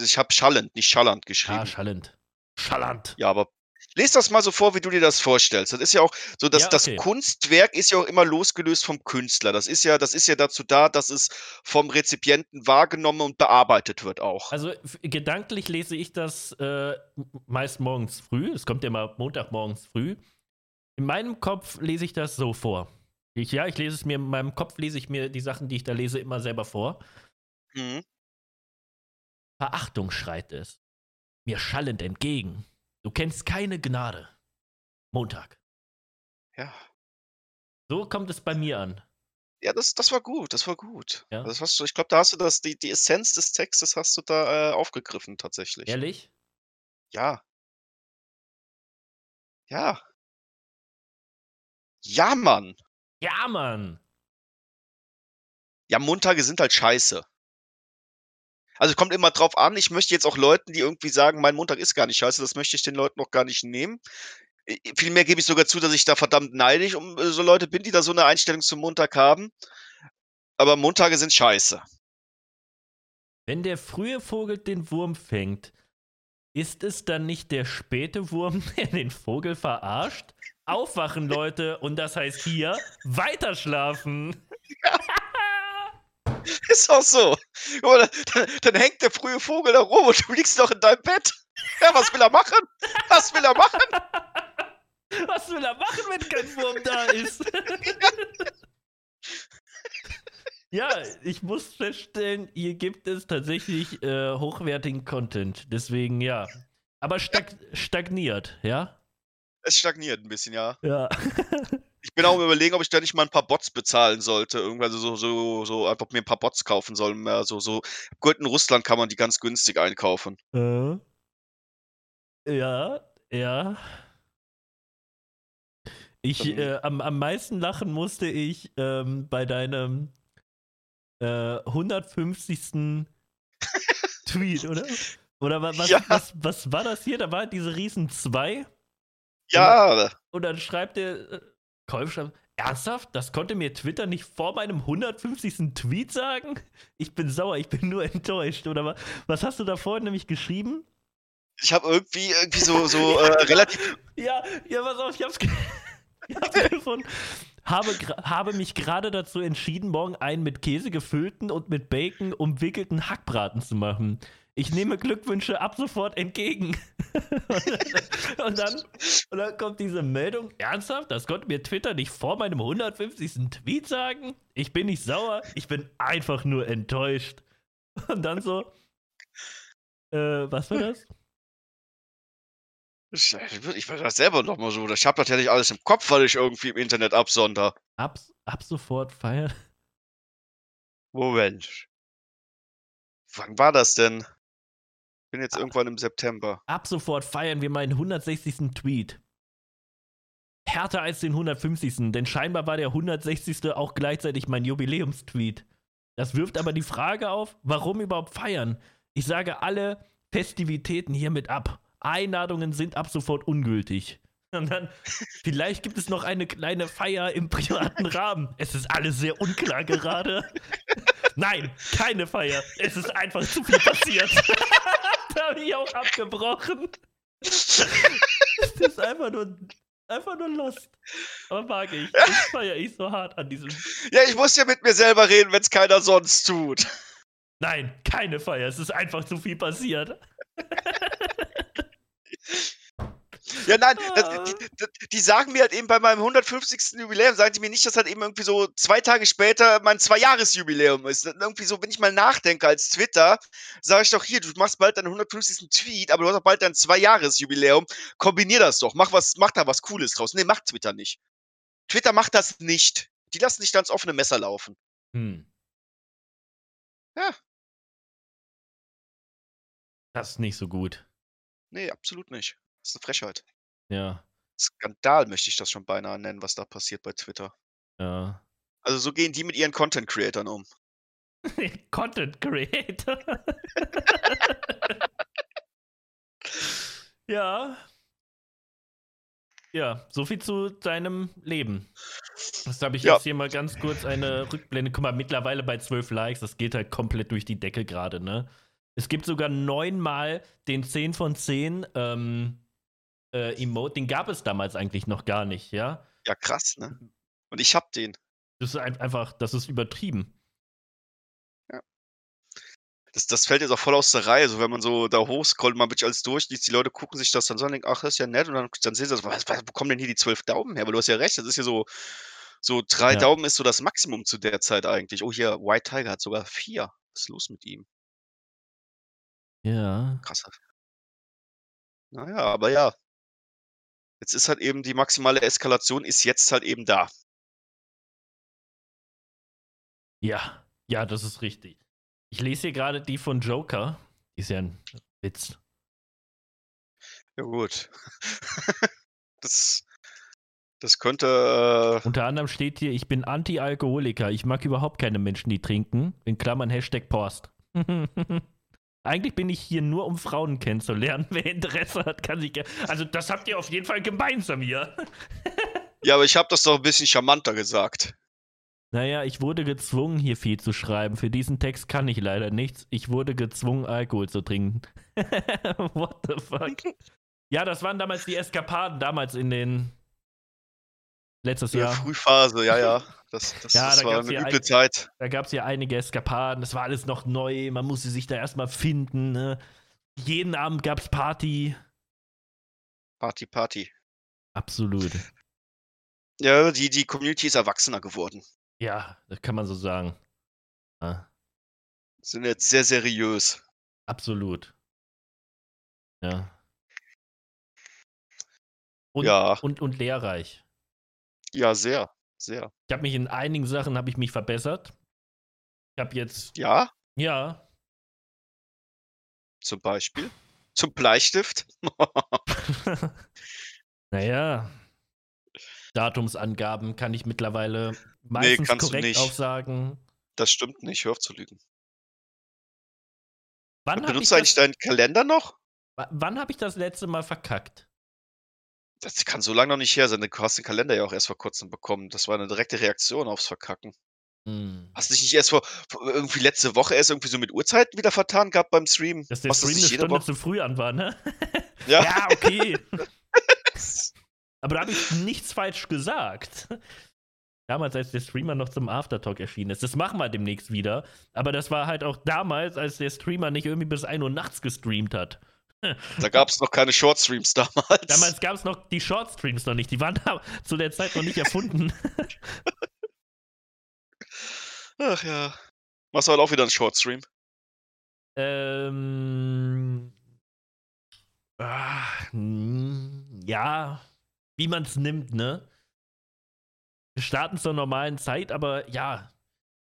ich habe schallend, nicht schallernd Ah, geschrieben. schallend. Schallernd. Ja, aber les das mal so vor, wie du dir das vorstellst. Das ist ja auch so, dass Ja, das okay. Kunstwerk ist ja auch immer losgelöst vom Künstler. Das ist ja, das ist ja dazu da, dass es vom Rezipienten wahrgenommen und bearbeitet wird auch. Also gedanklich lese ich das äh, meist morgens früh. Es kommt ja mal Montagmorgens früh. In meinem Kopf lese ich das so vor. Ich, ja, ich lese es mir, in meinem Kopf lese ich mir die Sachen, die ich da lese, immer selber vor. Mhm. Verachtung schreit es. Mir schallend entgegen. Du kennst keine Gnade. Montag. Ja. So kommt es bei mir an. Ja, das, das war gut, das war gut. Ja. Das hast du, ich glaube, da hast du das, die, die Essenz des Textes hast du da äh, aufgegriffen, tatsächlich. Ehrlich? Ja. Ja. Ja, Mann. Ja, Mann. Ja, Montage sind halt scheiße. Also kommt immer drauf an. Ich möchte jetzt auch Leuten, die irgendwie sagen, mein Montag ist gar nicht scheiße, das möchte ich den Leuten noch gar nicht nehmen. Vielmehr gebe ich sogar zu, dass ich da verdammt neidisch um äh, so Leute bin, die da so eine Einstellung zum Montag haben. Aber Montage sind scheiße. Wenn der frühe Vogel den Wurm fängt, ist es dann nicht der späte Wurm, der den Vogel verarscht? Aufwachen, Leute, und das heißt hier weiterschlafen. Ist auch so. Dann, dann hängt der frühe Vogel da rum und du liegst noch in deinem Bett. Ja, was will er machen? Was will er machen? Was will er machen, wenn kein Wurm da ist? ja, ich muss feststellen, hier gibt es tatsächlich äh, hochwertigen Content. Deswegen ja. Aber stag stagniert, ja? Es stagniert ein bisschen, ja. Ja. Ich bin auch überlegen, ob ich da nicht mal ein paar Bots bezahlen sollte. Irgendwann so, so, so einfach mir ein paar Bots kaufen soll. Mehr so, so. Gut, in Russland kann man die ganz günstig einkaufen. Äh. Ja, ja. Ich, Dann- äh, am, am meisten lachen musste ich ähm, bei deinem äh, 150. Tweet, oder? Oder wa- was, Ja. was, was war das hier? Da war diese Riesen 2 Ja, und dann schreibt der schreibt, ernsthaft? Das konnte mir Twitter nicht vor meinem 150. Tweet sagen? Ich bin sauer, ich bin nur enttäuscht. Oder wa- was hast du da vorhin nämlich geschrieben? ich habe irgendwie, irgendwie so, so äh, relativ. Ja, ja, pass auf, ich hab's, ich hab's gefunden. Habe, habe mich gerade dazu entschieden, morgen einen mit Käse gefüllten und mit Bacon umwickelten Hackbraten zu machen. Ich nehme Glückwünsche ab sofort entgegen. und, dann, und dann kommt diese Meldung. Ernsthaft? Das konnte mir Twitter nicht vor meinem 150. Tweet sagen? Ich bin nicht sauer, ich bin einfach nur enttäuscht. Und dann so. Äh, was war das? Ich, will das selber noch mal so. Ich habe natürlich alles im Kopf, weil ich irgendwie im Internet absonder. Ab, ab sofort feiern. Moment. Wann war das denn? Bin jetzt irgendwann im September. Ab sofort feiern wir meinen 160. Tweet. Härter als den 150. Denn scheinbar war der 160. auch gleichzeitig mein Jubiläumstweet. Das wirft aber die Frage auf, warum überhaupt feiern? Ich sage alle Festivitäten hiermit ab. Einladungen sind ab sofort ungültig. Und dann, vielleicht gibt es noch eine kleine Feier im privaten Rahmen. Es ist alles sehr unklar gerade. Nein, keine Feier. Es ist einfach zu viel passiert. da habe ich auch abgebrochen. Es ist einfach nur, einfach nur lost. Aber mag ich. Das feiere ich so hart an diesem. Ja, ich muss ja mit mir selber reden, wenn es keiner sonst tut. Nein, keine Feier. Es ist einfach zu viel passiert. Ja, nein, Ah. das, die, die, sagen mir halt eben bei meinem 150. Jubiläum, sagen die mir nicht, dass halt eben irgendwie so zwei Tage später mein Zwei-Jahres-Jubiläum ist. Irgendwie so, wenn ich mal nachdenke als Twitter, sage ich doch hier, du machst bald deinen 150. Tweet, aber du hast auch bald dein Zwei-Jahres-Jubiläum. Kombinier das doch, mach, was, mach da was Cooles draus. Nee, macht Twitter nicht. Twitter macht das nicht. Die lassen dich da ins offene Messer laufen. Hm. Ja. Das ist nicht so gut. Nee, absolut nicht. Das ist eine Frechheit. Ja. Skandal möchte ich das schon beinahe nennen, was da passiert bei Twitter. Ja. Also so gehen die mit ihren Content Creatern um. Content Creator. ja. Ja, so viel zu deinem Leben. Das habe ich Ja. jetzt hier mal ganz kurz eine Rückblende. Guck mal, mittlerweile bei 12 Likes, das geht halt komplett durch die Decke gerade, ne? Es gibt sogar neunmal den 10 von 10 ähm, äh, Emote. Den gab es damals eigentlich noch gar nicht, ja? Ja, krass, ne? Und ich hab den. Das ist ein- einfach, das ist übertrieben. Das, das fällt jetzt auch voll aus der Reihe. So, wenn man so da hochscrollt, man wirklich alles durchliest, die Leute gucken sich das dann so an und denken, ach, das ist ja nett. Und dann, dann sehen sie das, was, was, wo kommen denn hier die zwölf Daumen her? Weil du hast ja recht, das ist ja so, so drei Ja. Daumen ist so das Maximum zu der Zeit eigentlich. Oh, hier, White Tiger hat sogar vier. Was ist los mit ihm? Ja. Krasser. Naja, aber ja. Jetzt ist halt eben die maximale Eskalation ist jetzt halt eben da. Ja, ja, das ist richtig. Ich lese hier gerade die von Joker. Die ist ja ein Witz. Ja, gut. das, das könnte. Äh, Unter anderem steht hier, ich bin Anti-Alkoholiker. Ich mag überhaupt keine Menschen, die trinken. In Klammern Hashtag Post. Eigentlich bin ich hier nur, um Frauen kennenzulernen. Wer Interesse hat, kann sich gerne. Also, das habt ihr auf jeden Fall gemeinsam hier. ja, aber ich habe das doch ein bisschen charmanter gesagt. Naja, ich wurde gezwungen, hier viel zu schreiben. Für diesen Text kann ich leider nichts. Ich wurde gezwungen, Alkohol zu trinken. What the fuck? Ja, das waren damals die Eskapaden, damals in den. Letztes Ja. Jahr. Frühphase, ja, ja. Das, das, Ja, das da war eine üble ein- Zeit. Da gab es ja einige Eskapaden. Das war alles noch neu. Man musste sich da erstmal finden. Ne? Jeden Abend gab es Party. Party, Party. Absolut. Ja, die, die Community ist erwachsener geworden. Ja, das kann man so sagen. Ja, Sind jetzt sehr seriös. absolut. Ja. Und, Ja. und, und lehrreich. Ja, sehr. Sehr. Ich habe mich in einigen Sachen habe ich mich verbessert. Ich habe jetzt, Ja, ja, zum Beispiel. Zum Bleistift. naja, Datumsangaben kann ich mittlerweile meistens du korrekt nicht. aufsagen. Das stimmt nicht, hör auf zu lügen. Wann habe Benutzt du eigentlich das- deinen Kalender noch? wa- wann hab ich das letzte Mal verkackt? Das kann so lange noch nicht her sein. Du hast den Kalender ja auch erst vor kurzem bekommen. Das war eine direkte Reaktion aufs Verkacken. Hm. Hast du dich nicht erst vor, vor irgendwie letzte Woche erst irgendwie so mit Uhrzeiten wieder vertan gehabt beim Stream? Dass der Machst du das Stream eine Stunde zu früh an war, ne? Ja. ja okay. Aber da habe ich nichts falsch gesagt. Damals, als der Streamer noch zum Aftertalk erschienen ist. Das machen wir demnächst wieder. Aber das war halt auch damals, als der Streamer nicht irgendwie bis 1 Uhr nachts gestreamt hat. Da gab es noch keine Shortstreams damals. Damals gab es noch die Shortstreams noch nicht. Die waren da zu der Zeit noch nicht erfunden. Ach ja. Machst du halt auch wieder einen Shortstream? ähm. Hm, ja, wie man es nimmt, ne? Wir starten zur normalen Zeit, aber ja,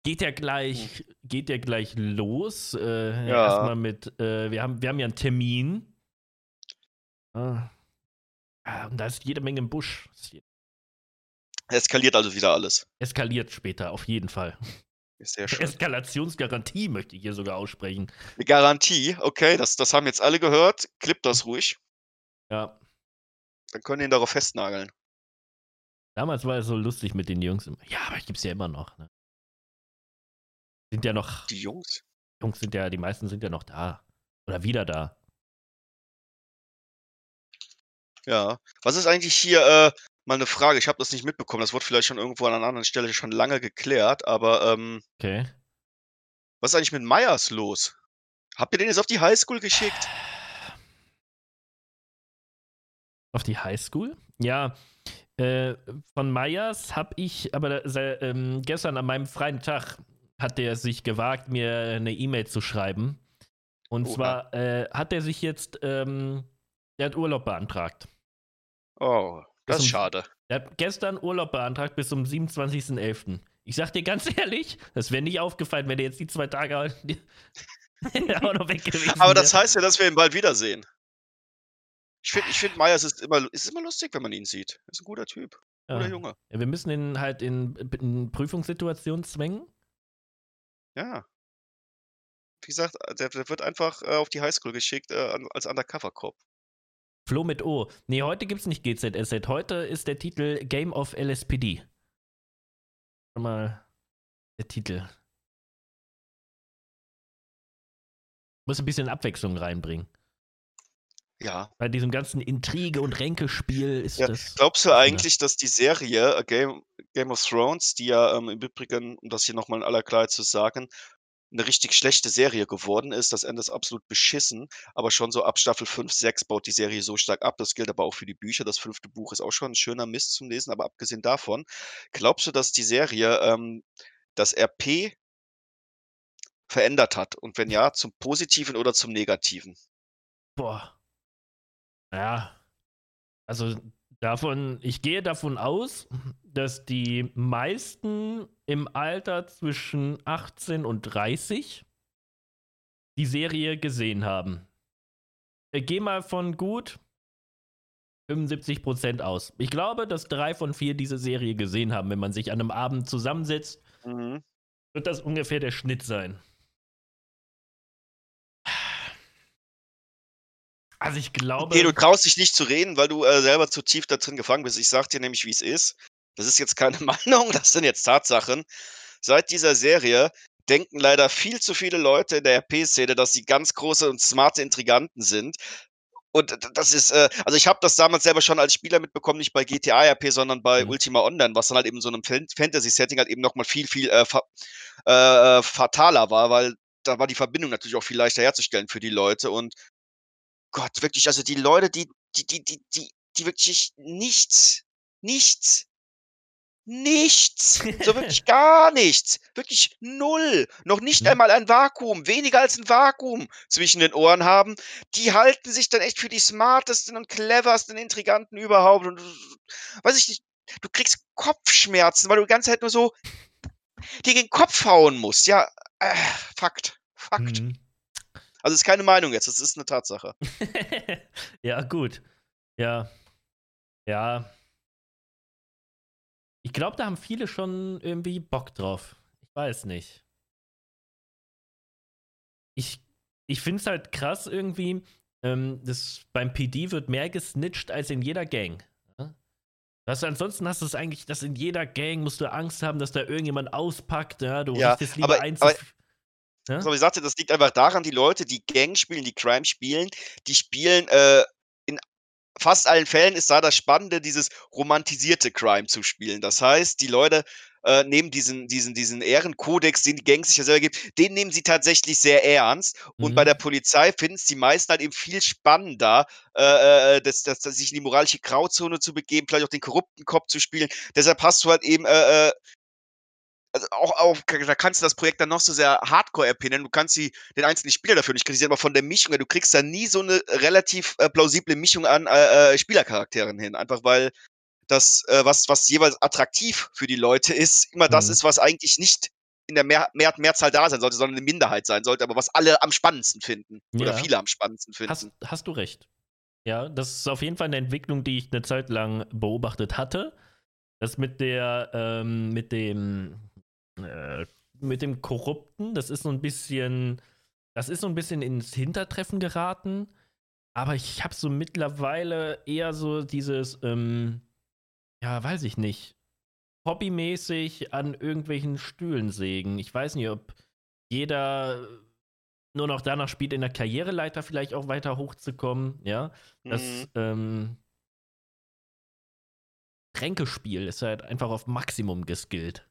geht ja gleich, geht ja gleich los. Äh, Ja. Erstmal mit, äh, wir, haben, wir haben ja einen Termin. Ah. Ah, und da ist jede Menge im Busch. Es Eskaliert also wieder alles. Eskaliert später, auf jeden Fall. Sehr schön. Eskalationsgarantie möchte ich hier sogar aussprechen. Eine Garantie, okay, das, das haben jetzt alle gehört. Clip das ruhig. Ja. Dann können ihn darauf festnageln. Damals war es so lustig mit den Jungs. Ja, aber ich gibt's ja immer noch. Ne? Sind ja noch, Die Jungs. Jungs sind ja, die meisten sind ja noch da. Oder wieder da. Ja. Was ist eigentlich hier, äh, mal eine Frage, ich habe das nicht mitbekommen, das wurde vielleicht schon irgendwo an einer anderen Stelle schon lange geklärt, aber ähm, Okay. was ist eigentlich mit Meyers los? Habt ihr den jetzt auf die Highschool geschickt? Auf die Highschool? Ja. Äh, von Meyers habe ich, aber ähm, gestern an meinem freien Tag hat der sich gewagt, mir eine E-Mail zu schreiben. Und Oha. zwar äh, hat er sich jetzt, ähm, der hat Urlaub beantragt. Oh, das ist um- schade. Er hat gestern Urlaub beantragt bis zum 27.11. Ich sag dir ganz ehrlich, das wäre nicht aufgefallen, wenn er jetzt die zwei Tage auch noch weg gewesen Aber das heißt ja, dass wir ihn bald wiedersehen. Ich finde, ich find, Myers ist immer, ist immer lustig, wenn man ihn sieht. Er Ist ein guter Typ. Guter Ja. Junge. Ja, wir müssen ihn halt in, in Prüfungssituationen zwängen. Ja. Wie gesagt, der, der wird einfach äh, auf die Highschool geschickt äh, an- als Undercover-Cop. Flo mit O. Nee, heute gibt's nicht GZSZ. Heute ist der Titel Game of LSPD. Schon mal der Titel. Muss ein bisschen Abwechslung reinbringen. Ja. Bei diesem ganzen Intrige- und Ränkespiel ist Ja, das. Glaubst du Ja. eigentlich, dass die Serie äh, Game, Game of Thrones, die ja ähm, im Übrigen, um das hier nochmal in aller Klarheit zu sagen, eine richtig schlechte Serie geworden ist. Das Ende ist absolut beschissen, aber schon so ab Staffel 5, 6 baut die Serie so stark ab. Das gilt aber auch für die Bücher. Das fünfte Buch ist auch schon ein schöner Mist zum Lesen, aber abgesehen davon, glaubst du, dass die Serie ähm, das RP verändert hat? Und wenn ja, zum Positiven oder zum Negativen? Boah. Ja. Also davon, ich gehe davon aus, dass die meisten im Alter zwischen 18 und 30 die Serie gesehen haben. Ich gehe mal von gut 75% aus. Ich glaube, dass drei von vier diese Serie gesehen haben. Wenn man sich an einem Abend zusammensetzt, Mhm. wird das ungefähr der Schnitt sein. Also ich glaube. Okay, du traust dich nicht zu reden, weil du äh, selber zu tief da drin gefangen bist. Ich sag dir nämlich, wie es ist. Das ist jetzt keine Meinung, das sind jetzt Tatsachen. Seit dieser Serie denken leider viel zu viele Leute in der RP-Szene, dass sie ganz große und smarte Intriganten sind. Und das ist, äh, also ich habe das damals selber schon als Spieler mitbekommen, nicht bei GTA RP, sondern bei Mhm. Ultima Online, was dann halt eben so einem Fan- Fantasy-Setting halt eben nochmal viel, viel äh, fa äh, fataler war, weil da war die Verbindung natürlich auch viel leichter herzustellen für die Leute. Und Gott, wirklich, also die Leute, die, die, die, die, die, die wirklich nichts, nichts, nichts, so wirklich gar nichts, wirklich null, noch nicht Mhm. einmal ein Vakuum, weniger als ein Vakuum zwischen den Ohren haben, die halten sich dann echt für die smartesten und cleversten Intriganten überhaupt und weiß ich nicht, du kriegst Kopfschmerzen, weil du die ganze Zeit nur so dir den Kopf hauen musst, ja, äh, Fakt, Fakt. Mhm. Also ist keine Meinung jetzt, das ist eine Tatsache. ja, gut. Ja. Ja. Ich glaube, da haben viele schon irgendwie Bock drauf. Ich weiß nicht. Ich, ich finde es halt krass irgendwie, ähm, das, beim PD wird mehr gesnitcht als in jeder Gang. Was, ansonsten hast du es eigentlich, dass in jeder Gang musst du Angst haben, dass da irgendjemand auspackt. Ja? Du Ja, richtest lieber aber- ein. aber- Ja? So, wie ich sagte, das liegt einfach daran, die Leute, die Gang spielen, die Crime spielen, die spielen äh, in fast allen Fällen ist da das Spannende, dieses romantisierte Crime zu spielen. Das heißt, die Leute äh, nehmen diesen, diesen, diesen Ehrenkodex, den die Gangs sich ja selber geben, den nehmen sie tatsächlich sehr ernst. Und bei Mhm. der Polizei finden es die meisten halt eben viel spannender, äh, äh, das, das, das sich in die moralische Grauzone zu begeben, vielleicht auch den korrupten Kopf zu spielen. Deshalb hast du halt eben äh, äh, also auch, auch, da kannst du das Projekt dann noch so sehr Hardcore-RP nennen. Du kannst die, den einzelnen Spieler dafür nicht kritisieren, aber von der Mischung, her, du kriegst da nie so eine relativ äh, plausible Mischung an äh, äh, Spielercharakteren hin. Einfach weil das, äh, was, was jeweils attraktiv für die Leute ist, immer das Mhm. ist, was eigentlich nicht in der Mehr Mehr Mehrzahl da sein sollte, sondern eine Minderheit sein sollte, aber was alle am spannendsten finden. Oder Ja. viele am spannendsten finden. Hast, hast du recht. Ja, das ist auf jeden Fall eine Entwicklung, die ich eine Zeit lang beobachtet hatte. Das mit der, ähm, mit dem, äh, mit dem Korrupten, das ist so ein bisschen, das ist so ein bisschen ins Hintertreffen geraten. Aber ich habe so mittlerweile eher so dieses, ähm, ja, weiß ich nicht, hobbymäßig an irgendwelchen Stühlen sägen. Ich weiß nicht, ob jeder nur noch danach spielt, in der Karriereleiter vielleicht auch weiter hochzukommen, ja. Das Mhm. ähm, Tränkespiel ist halt einfach auf Maximum geskillt.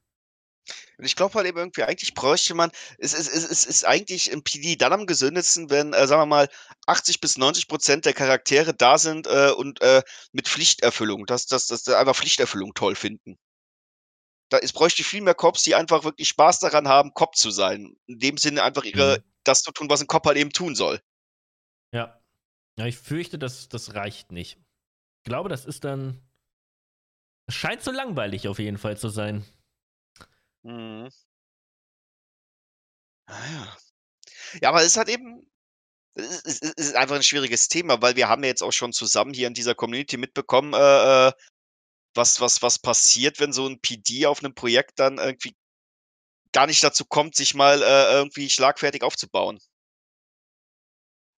Und ich glaube halt eben irgendwie, eigentlich bräuchte man, es ist, es, es ist eigentlich im PD dann am gesündesten, wenn, äh, sagen wir mal, 80 bis 90 Prozent der Charaktere da sind äh, und äh, mit Pflichterfüllung, dass, dass, dass sie einfach Pflichterfüllung toll finden. Da es bräuchte viel mehr Cops, die einfach wirklich Spaß daran haben, Cop zu sein. In dem Sinne einfach ihre, Mhm. das zu tun, was ein Cop halt eben tun soll. Ja. Ja, ich fürchte, das, das reicht nicht. Ich glaube, das ist dann. Es scheint so langweilig auf jeden Fall zu sein. Mhm. Ah, ja. Ja, aber es ist halt eben, Es ist, es ist einfach ein schwieriges Thema, weil wir haben ja jetzt auch schon zusammen hier in dieser Community mitbekommen, äh, äh, was, was, was passiert, wenn so ein PD auf einem Projekt dann irgendwie gar nicht dazu kommt, sich mal äh, irgendwie schlagfertig aufzubauen.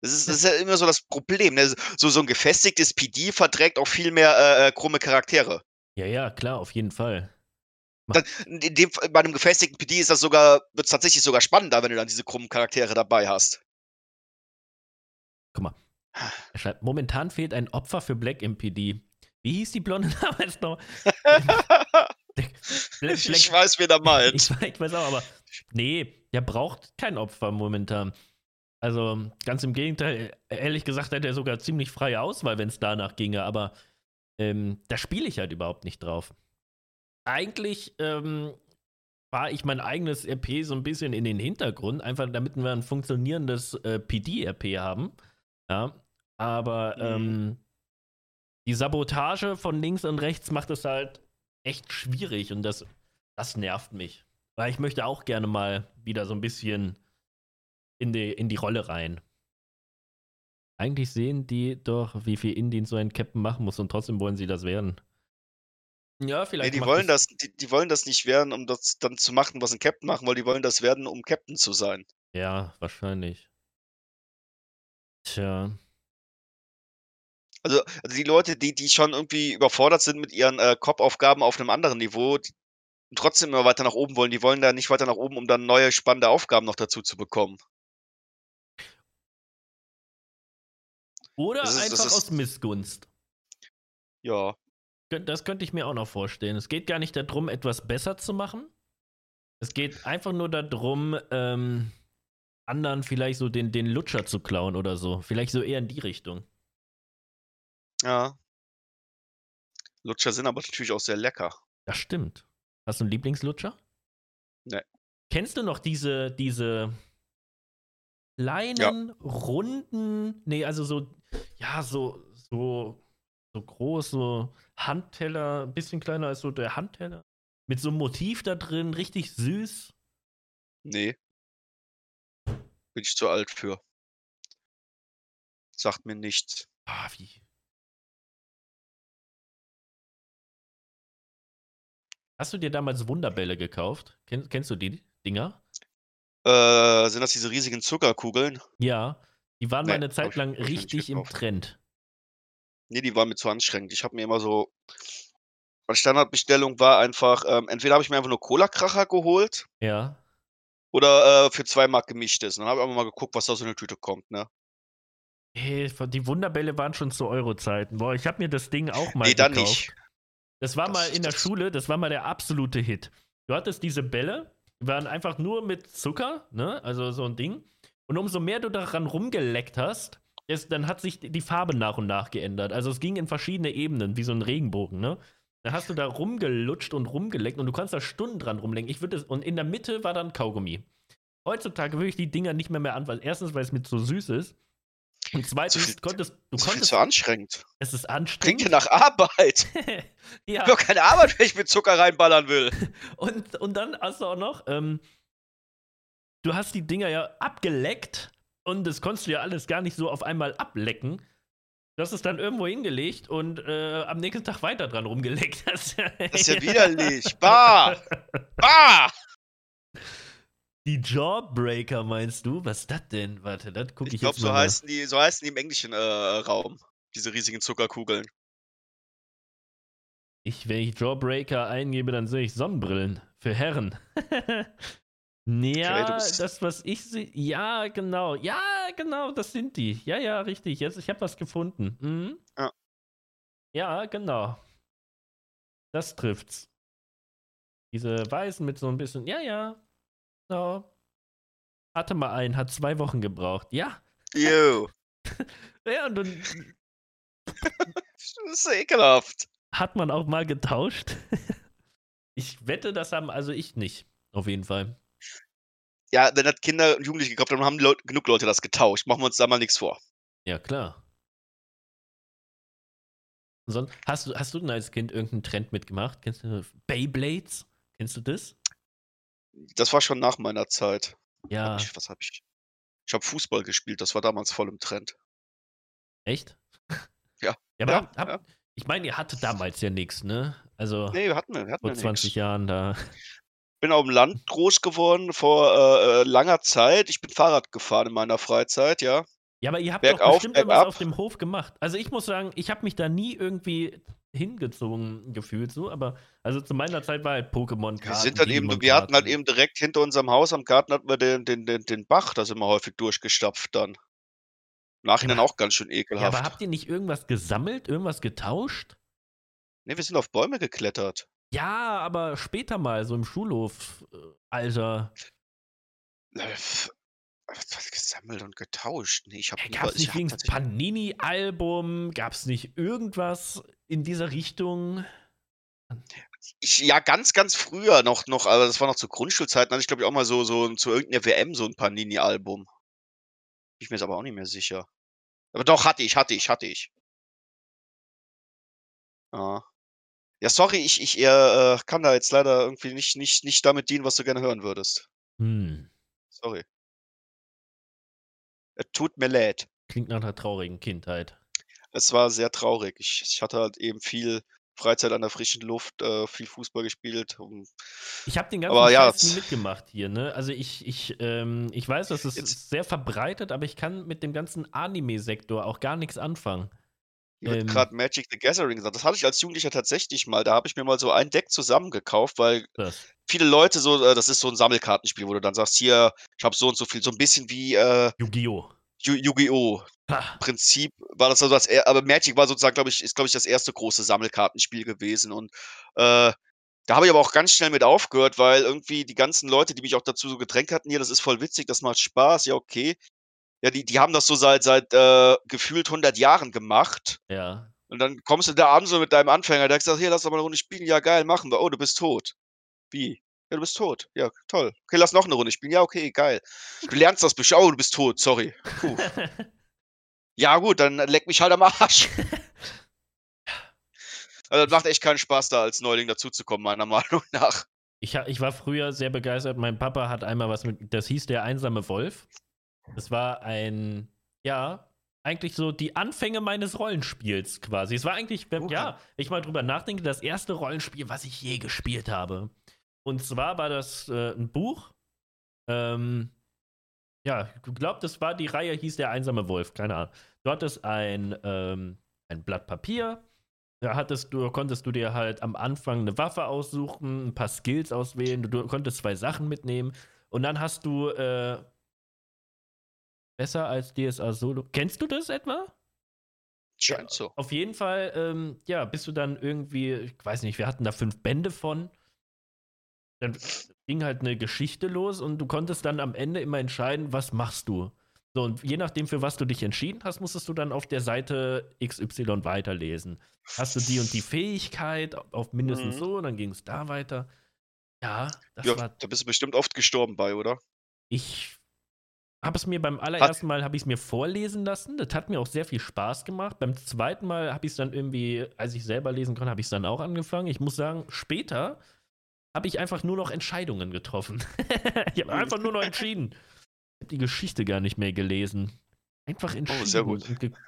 Das ist, das ist ja immer so das Problem. Ne? So, so ein gefestigtes PD verträgt auch viel mehr äh, äh, krumme Charaktere. Ja, ja, klar, auf jeden Fall. Dann, in dem, bei einem gefestigten PD ist das sogar, wird es tatsächlich sogar spannender, wenn du dann diese krummen Charaktere dabei hast. Guck mal. Er schreibt, momentan fehlt ein Opfer für Black im PD. Wie hieß die blonde damals noch? Black, ich weiß, wer da meint. Ich, ich weiß auch, aber nee, der braucht kein Opfer momentan. Also ganz im Gegenteil, ehrlich gesagt hätte er sogar ziemlich freie Auswahl, wenn es danach ginge, aber ähm, da spiele ich halt überhaupt nicht drauf. Eigentlich ähm, war ich mein eigenes RP so ein bisschen in den Hintergrund, einfach damit wir ein funktionierendes äh, PD-RP haben. Ja, aber mhm. ähm, die Sabotage von links und rechts macht es halt echt schwierig und das, das nervt mich. Weil ich möchte auch gerne mal wieder so ein bisschen in die, in die Rolle rein. Eigentlich sehen die doch, wie viel Indien so ein Captain machen muss und trotzdem wollen sie das werden. Ja, vielleicht. Nee, die wollen das, die, die, wollen das nicht werden, um das dann zu machen, was ein Captain machen, weil die wollen das werden, um Captain zu sein. Ja, wahrscheinlich. Tja. Also, also die Leute, die, die schon irgendwie überfordert sind mit ihren äh, Cop-Aufgaben auf einem anderen Niveau, die trotzdem immer weiter nach oben wollen, die wollen da nicht weiter nach oben, um dann neue spannende Aufgaben noch dazu zu bekommen. Oder ist, einfach aus Missgunst. Ja. Das könnte ich mir auch noch vorstellen. Es geht gar nicht darum, etwas besser zu machen. Es geht einfach nur darum, ähm, anderen vielleicht so den, den Lutscher zu klauen oder so. Vielleicht so eher in die Richtung. Ja. Lutscher sind aber natürlich auch sehr lecker. Das stimmt. Hast du einen Lieblingslutscher? Ne. Kennst du noch diese, diese kleinen, ja. runden, nee, also so, ja, so, so, so groß, so Handteller, ein bisschen kleiner als so der Handteller. Mit so einem Motiv da drin, richtig süß. Nee. Bin ich zu alt für. Sagt mir nichts. Ah, wie? Hast du dir damals Wunderbälle gekauft? Kenn, kennst du die Dinger? Äh, sind das diese riesigen Zuckerkugeln? Ja, die waren nee, mal eine Zeit lang richtig im Trend. Nee, die waren mir zu anstrengend. Ich habe mir immer so. Meine Standardbestellung war einfach, ähm, entweder habe ich mir einfach nur Cola-Kracher geholt. Ja. Oder äh, für zwei Mark gemischtes. Und dann habe ich einfach mal geguckt, was da so eine Tüte kommt, ne? Hey, die Wunderbälle waren schon zu Euro-Zeiten. Boah, ich habe mir das Ding auch mal nee, gekauft. dann nicht. Das war das, mal in der Schule, das war mal der absolute Hit. Du hattest diese Bälle, die waren einfach nur mit Zucker, ne? Also so ein Ding. Und umso mehr du daran rumgeleckt hast, ist, dann hat sich die Farbe nach und nach geändert. Also es ging in verschiedene Ebenen, wie so ein Regenbogen, ne? Dann hast du da rumgelutscht und rumgeleckt und du kannst da Stunden dran rumlenken. Ich würde und in der Mitte war dann Kaugummi. Heutzutage würde ich die Dinger nicht mehr mehr an, weil erstens, weil es mir zu süß ist und zweitens viel, konntest du konntest. Viel zu anstrengend. Es ist anstrengend. Klingt nach Arbeit. ja. Ich habe keine Arbeit, wenn ich mit Zucker reinballern will. Und, und dann hast du auch noch, ähm, du hast die Dinger ja abgeleckt und das konntest du ja alles gar nicht so auf einmal ablecken. Du hast es dann irgendwo hingelegt und äh, am nächsten Tag weiter dran rumgeleckt. Das, das ist ja widerlich. Bah! Bah! Die Jawbreaker meinst du? Was ist das denn? Warte, das gucke ich, ich glaub, jetzt mal. Ich glaube, so heißen die, so heißen die im englischen äh, Raum. Diese riesigen Zuckerkugeln. Ich, wenn ich Jawbreaker eingebe, dann sehe ich Sonnenbrillen für Herren. ja, okay, das, was ich sehe. Ja, genau. Ja, genau, das sind die. Ja, ja, richtig. Jetzt, ich habe was gefunden. Mhm. Ja. Ja, genau. Das trifft's. Diese weißen mit so ein bisschen. Ja, ja. So. Hatte mal einen, hat zwei Wochen gebraucht. Ja. Jo. ja, und dann. das ist ekelhaft. Hat man auch mal getauscht? ich wette, das haben also ich nicht. Auf jeden Fall. Ja, wenn das Kinder und Jugendliche gekauft haben, haben Leute, genug Leute das getauscht. Machen wir uns da mal nichts vor. Ja, klar. hast, du, hast du denn als Kind irgendeinen Trend mitgemacht? Kennst du Beyblades? Kennst du das? Das war schon nach meiner Zeit. Ja. Hab ich, was habe ich? Ich habe Fußball gespielt, das war damals voll im Trend. Echt? Ja. Ja, aber Ja, hab, hab, ja. ich meine, ihr hattet damals ja nichts, ne? Also Ne, wir hatten wir hatten vor wir 20 nix. Jahren da. Bin auf'm Land groß geworden vor, äh, äh, langer Zeit. Ich bin Fahrrad gefahren in meiner Freizeit, ja. Ja, aber ihr habt doch Bergauf, bestimmt irgendwas auf dem Hof gemacht. Also ich muss sagen, ich habe mich da nie irgendwie hingezogen gefühlt so, aber also zu meiner Zeit war halt Pokémon Wir Karten, sind dann eben wir hatten halt eben direkt hinter unserem Haus am Garten hatten wir den den den den Bach, da sind wir häufig durchgestapft dann. Nachhinein aber auch ganz schön Ja, aber ekelhaft. habt ihr nicht irgendwas gesammelt, irgendwas getauscht? Ne, wir sind auf Bäume geklettert. Ja, aber später mal, so im Schulhof, äh, Alter. Was gesammelt und getauscht? Ne, ich habe Hey, gab's ich nicht tatsächlich Panini-Album? Gab's nicht irgendwas in dieser Richtung? Ich ja, ganz, ganz früher noch noch aber das war noch zu Grundschulzeiten, hatte ich, glaube ich, auch mal so so zu irgend 'ner WM so 'n Panini-Album. Bin ich mir jetzt aber auch nicht mehr sicher. Aber doch, hatte ich, hatte ich, hatte ich. Ja. Ja, sorry, ich ich, äh, äh, kann da jetzt leider irgendwie nicht nicht nicht damit dienen, was du gerne hören würdest. Hm. Sorry. Es tut mir leid. Klingt nach 'ner traurigen Kindheit. Es war sehr traurig. Ich ich hatte halt eben viel Freizeit an der frischen Luft, äh, viel Fußball gespielt und Ich habe den ganzen aber ja, mitgemacht hier, ne? Also ich ich, ähm ich weiß, das ist Jetzt sehr verbreitet, aber ich kann mit dem ganzen Anime-Sektor auch gar nix anfangen. Hier wird Ähm grad Magic the Gathering gesagt. Das hatte ich als Jugendlicher tatsächlich mal. Da habe ich mir mal so ein Deck zusammengekauft, weil Was? viele Leute so äh, das ist so 'n Sammelkartenspiel, wo du dann sagst: „Hier, ich habe so und so viel“ so 'n bisschen wie, äh Yu-Gi-Oh! Yu Yu-Gi-Oh! Ha! Prinzip war das also das er aber Magic war sozusagen, glaube ich ist, glaube ich, das erste große Sammelkartenspiel gewesen und, äh, da habe ich aber auch ganz schnell mit aufgehört, weil irgendwie die ganzen Leute, die mich auch dazu so gedrängt hatten: „Hier, das ist voll witzig, das macht Spaß.“ Ja, okay. Ja, die die haben das so seit seit, äh, gefühlt 100 Jahren gemacht. Ja. Und dann kommst du da an so mit deinem Anfänger, der gesagt: „Hier, lass doch mal 'ne Runde spielen.“ „Ja, geil, machen wir.“ „Oh, du bist tot.“ „Wie?“ „Ja, du bist tot.“ „Ja, toll. Okay, lass noch 'ne Runde spielen.“ „Ja, okay, geil. Du lernst das bestimmt.“ „Oh, du bist tot, sorry. Puh.“ Ja gut, dann leck mich halt am Arsch. Also, das macht echt keinen Spaß, da als Neuling dazuzukommen, meiner Meinung nach. Ich ich war früher sehr begeistert. Mein Papa hat einmal was mit das hieß „Der einsame Wolf“. Das war ein ja, eigentlich so die Anfänge meines Rollenspiels quasi. Es war eigentlich, wenn ja, wenn ich mal drüber nachdenke, das erste Rollenspiel, was ich je gespielt habe. Und zwar war das, äh, 'n Buch. Ähm, ja, ich glaube, das war die Reihe hieß „Der einsame Wolf“, keine Ahnung. Du hattest ein, ähm ein Blatt Papier. Da hattest du konntest du dir halt am Anfang 'ne Waffe aussuchen, 'n paar Skills auswählen. Du du konntest 2 Sachen mitnehmen und dann hast du, äh besser als DSA Solo kennst du das etwa? Ja, Scheint so. auf jeden Fall, ähm, ja, bist du dann irgendwie ich weiß nicht, wir hatten da 5 Bände von. Dann ging halt 'ne Geschichte los und du konntest dann am Ende immer entscheiden, was machst du. So, und je nachdem, für was du dich entschieden hast, musstest du dann auf der Seite XY weiterlesen. Hast du die und die Fähigkeit auf mindestens Mhm. so, dann ging's da weiter. Ja, das Ja, war da bist du bestimmt oft gestorben bei, oder? Ich habe es mir beim allerersten Mal habe ich's mir vorlesen lassen. Das hat mir auch sehr viel Spaß gemacht. Beim zweiten Mal habe ich's dann irgendwie als ich selber lesen konnte, habe ich's dann auch angefangen. Ich muss sagen, später habe ich einfach nur noch Entscheidungen getroffen. Ich habe einfach nur noch entschieden. Ich habe die Geschichte gar nicht mehr gelesen. Einfach Oh, entschieden sehr gut.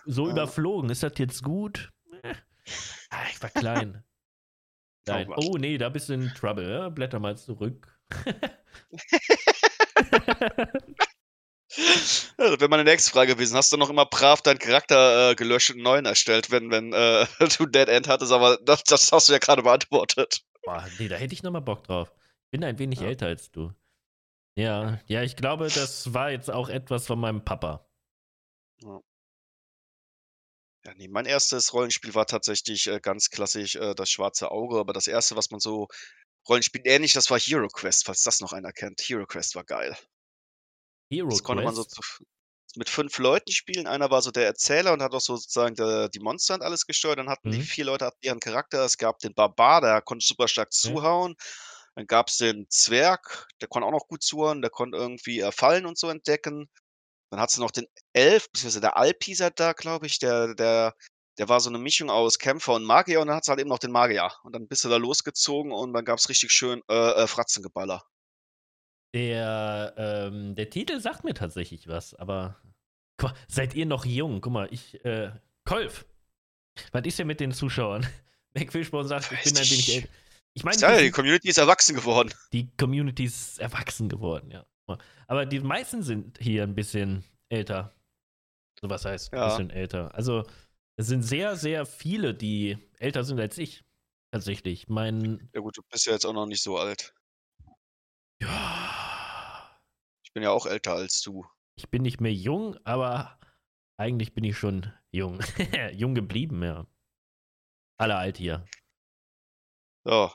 so Ja. überflogen. Ist das jetzt gut? Äh. Ah, ich war klein. Oh Nein. Oh, ne, da bist du in Trouble, ja? Blätter mal zurück. Ja, das wäre meine nächste Frage gewesen. Hast du noch immer brav deinen Charakter, äh, gelöscht und neuen erstellt, wenn wenn, äh, du Dead End hattest, aber das das hast du ja grade beantwortet. Boah, ne, da hätte ich noch mal Bock drauf. Bin ein wenig Ja. älter als du. Ja, ja, ich glaube, das war jetzt auch etwas von meinem Papa. Ja. Ja, ne, mein erstes Rollenspiel war tatsächlich, äh, ganz klassisch, äh, das Schwarze Auge, aber das erste, was man so Rollenspiel ähnlich, das war Hero Quest, falls das noch einer kennt. Hero Quest war geil. Hero Das konnte man so zu mit 5 Leuten spielen. Einer war so der Erzähler und hat auch sozusagen da die Monster und alles gesteuert. Dann hatten die Mhm. 4 Leute hatten ihren Charakter. Es gab den Barbar, der konnte super stark Ja. zuhauen. Dann gab's den Zwerg, der konnte auch noch gut zuhauen, der konnte irgendwie, äh, Fallen und so entdecken. Dann hattest du noch den Elf, beziehungsweise der Alp hieß er da, glaube ich, der der der war so 'ne Mischung aus Kämpfer und Magier und dann hattest du halt eben noch den Magier. Und dann bist du da losgezogen und dann gab's richtig schön, äh, äh, Fratzengeballer. Der, ähm, der Titel sagt mir tatsächlich was, aber guck mal, seid ihr noch jung? Guck mal, ich, äh, Kolf. Was ist denn mit den Zuschauern? McFishbone sagt, ich bin ein wenig älter. Ich meine, ja, die Community ist erwachsen geworden. Die Community ist erwachsen geworden, ja. Aber die meisten sind hier ein bisschen älter. So was heißt ein bisschen älter. Also es sind sehr, sehr viele, die älter sind als ich. Tatsächlich. Mein. Ja gut, du bist ja jetzt auch noch nicht so alt. Ja. Ich bin ja auch älter als du. Ich bin nicht mehr jung, aber eigentlich bin ich schon jung. jung geblieben, ja. Alle alt hier. So.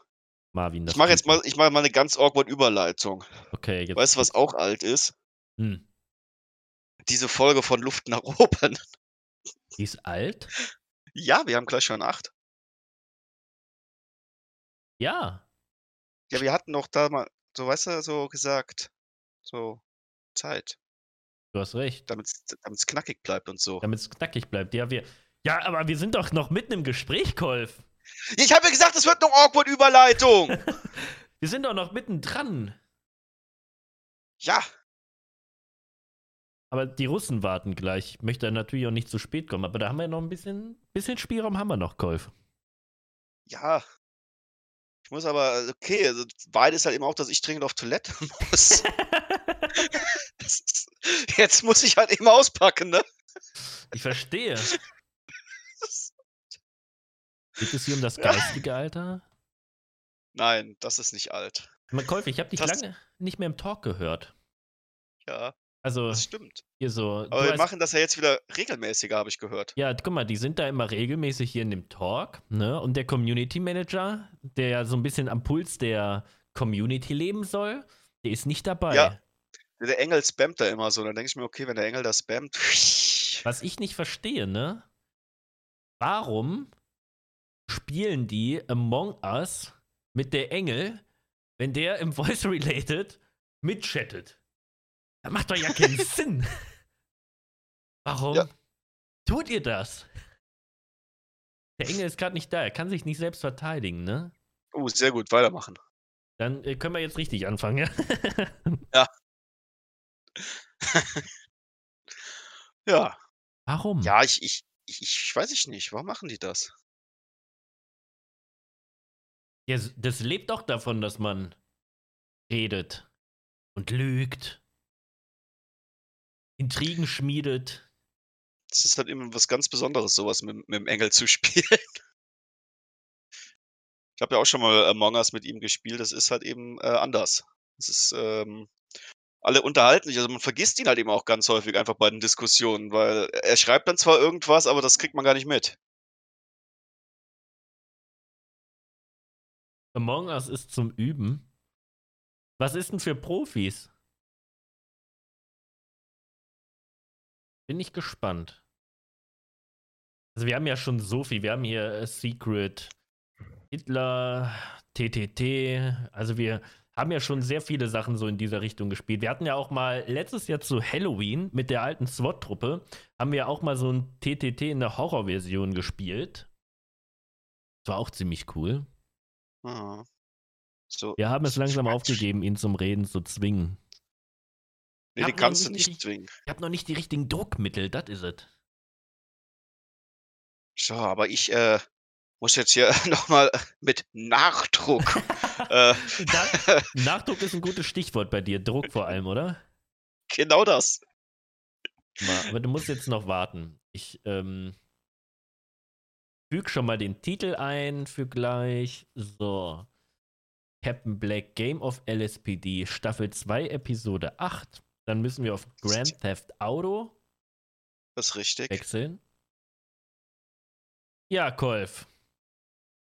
Marvin, das ich mache jetzt mal, ich mache mal eine ganz awkward Überleitung. Okay, jetzt. Weißt du, was auch alt ist? Hm. Diese Folge von Luft nach oben. Die ist alt? Ja, wir haben gleich schon acht. Ja. Ja, wir hatten doch da mal, so weißt du, so gesagt, so Zeit. Du hast recht. Damit es knackig bleibt und so. Damit es knackig bleibt. Ja, wir. Ja, aber wir sind doch noch mitten im Gespräch, Kolf. Ich habe ja gesagt, es wird eine awkward Überleitung. wir sind doch noch mitten dran. Ja. Aber die Russen warten gleich. Ich möchte natürlich auch nicht zu spät kommen, aber da haben wir noch ein bisschen, bisschen Spielraum haben wir noch, Kolf. Ja. Ich muss aber, okay, also Wahrheit ist halt eben auch, dass ich dringend auf Toilette muss. ist, jetzt muss ich halt eben auspacken, ne? Ich verstehe. Geht es hier um das geistige Alter? Nein, das ist nicht alt. Kolf, ich habe dich das lange nicht mehr im Talk gehört. Ja. Also, das stimmt. Hier so, Aber wir machen das ja jetzt wieder regelmäßiger, habe ich gehört. Ja, guck mal, die sind da immer regelmäßig hier in dem Talk, ne? Und der Community Manager, der ja so ein bisschen am Puls der Community leben soll, der ist nicht dabei. Ja. Der Engel spammt da immer so. Dann denke ich mir, okay, wenn der Engel da spammt. Was ich nicht verstehe, ne? Warum spielen die Among Us mit der Engel, wenn der im Voice Related mitchattet? Das macht doch ja keinen Sinn. Warum ja. tut ihr das? Der Engel ist gerade nicht da, er kann sich nicht selbst verteidigen, ne? Oh, sehr gut, weitermachen. Dann äh, können wir jetzt richtig anfangen, ja? ja. ja. Warum? Ja, ich, ich, ich, ich weiß ich nicht. Warum machen die das? Ja, das lebt doch davon, dass man redet und lügt, Intrigen schmiedet. Das ist halt immer was ganz Besonderes, sowas mit, mit dem Engel zu spielen. Ich habe ja auch schon mal Among Us mit ihm gespielt. Das ist halt eben äh, anders. Es ist ähm, alle unterhalten sich. Also man vergisst ihn halt eben auch ganz häufig einfach bei den Diskussionen, weil er schreibt dann zwar irgendwas, aber das kriegt man gar nicht mit. Among Us ist zum Üben. Was ist denn für Profis? Bin ich gespannt. Also wir haben ja schon so viel. Wir haben hier Secret, Hitler, TTT. Also wir haben ja schon sehr viele Sachen so in dieser Richtung gespielt. Wir hatten ja auch mal letztes Jahr zu Halloween mit der alten SWAT-Truppe, haben wir auch mal so ein TTT in der Horrorversion gespielt. Das war auch ziemlich cool. Mhm. So, wir haben es langsam aufgegeben, ihn zum Reden zu zwingen. Nee, den kannst du nicht die, zwingen. Ich habe noch nicht die richtigen Druckmittel, das ist es. So, aber ich äh, muss jetzt hier nochmal mit Nachdruck. äh, Nachdruck ist ein gutes Stichwort bei dir. Druck vor allem, oder? Genau das. Aber du musst jetzt noch warten. Ich ähm, füge schon mal den Titel ein für gleich. So. Captain Black Game of LSPD Staffel 2 Episode 8. Dann müssen wir auf Grand Theft Auto das ist richtig. wechseln. Ja, Kolf.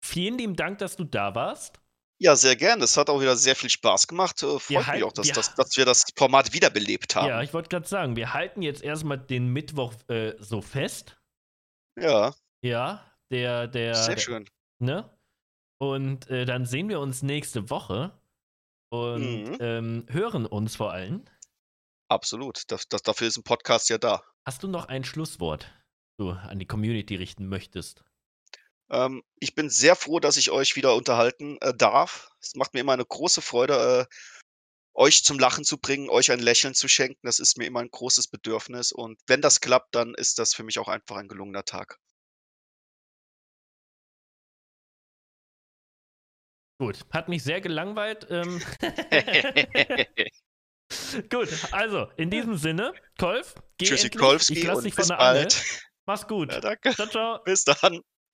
Vielen lieben Dank, dass du da warst. Ja, sehr gerne. Es hat auch wieder sehr viel Spaß gemacht. Äh, freut halten, mich auch, dass, wir, dass, dass, wir das Format wiederbelebt haben. Ja, ich wollte gerade sagen, wir halten jetzt erstmal den Mittwoch äh, so fest. Ja. Ja, der, der. Sehr schön. Ne? Und äh, dann sehen wir uns nächste Woche und mhm. ähm, hören uns vor allem. Absolut. Das, das, dafür ist ein Podcast ja da. Hast du noch ein Schlusswort, du an die Community richten möchtest? Ähm, ich bin sehr froh, dass ich euch wieder unterhalten äh, darf. Es macht mir immer eine große Freude, äh, euch zum Lachen zu bringen, euch ein Lächeln zu schenken. Das ist mir immer ein großes Bedürfnis und wenn das klappt, dann ist das für mich auch einfach ein gelungener Tag. Gut, hat mich sehr gelangweilt. Ähm gut, also in diesem Sinne, Kolf, geh Tschüssi, Kolfski ich lass dich von der Angel. Mach's gut. Ja, danke. Ciao, ciao. Bis dann.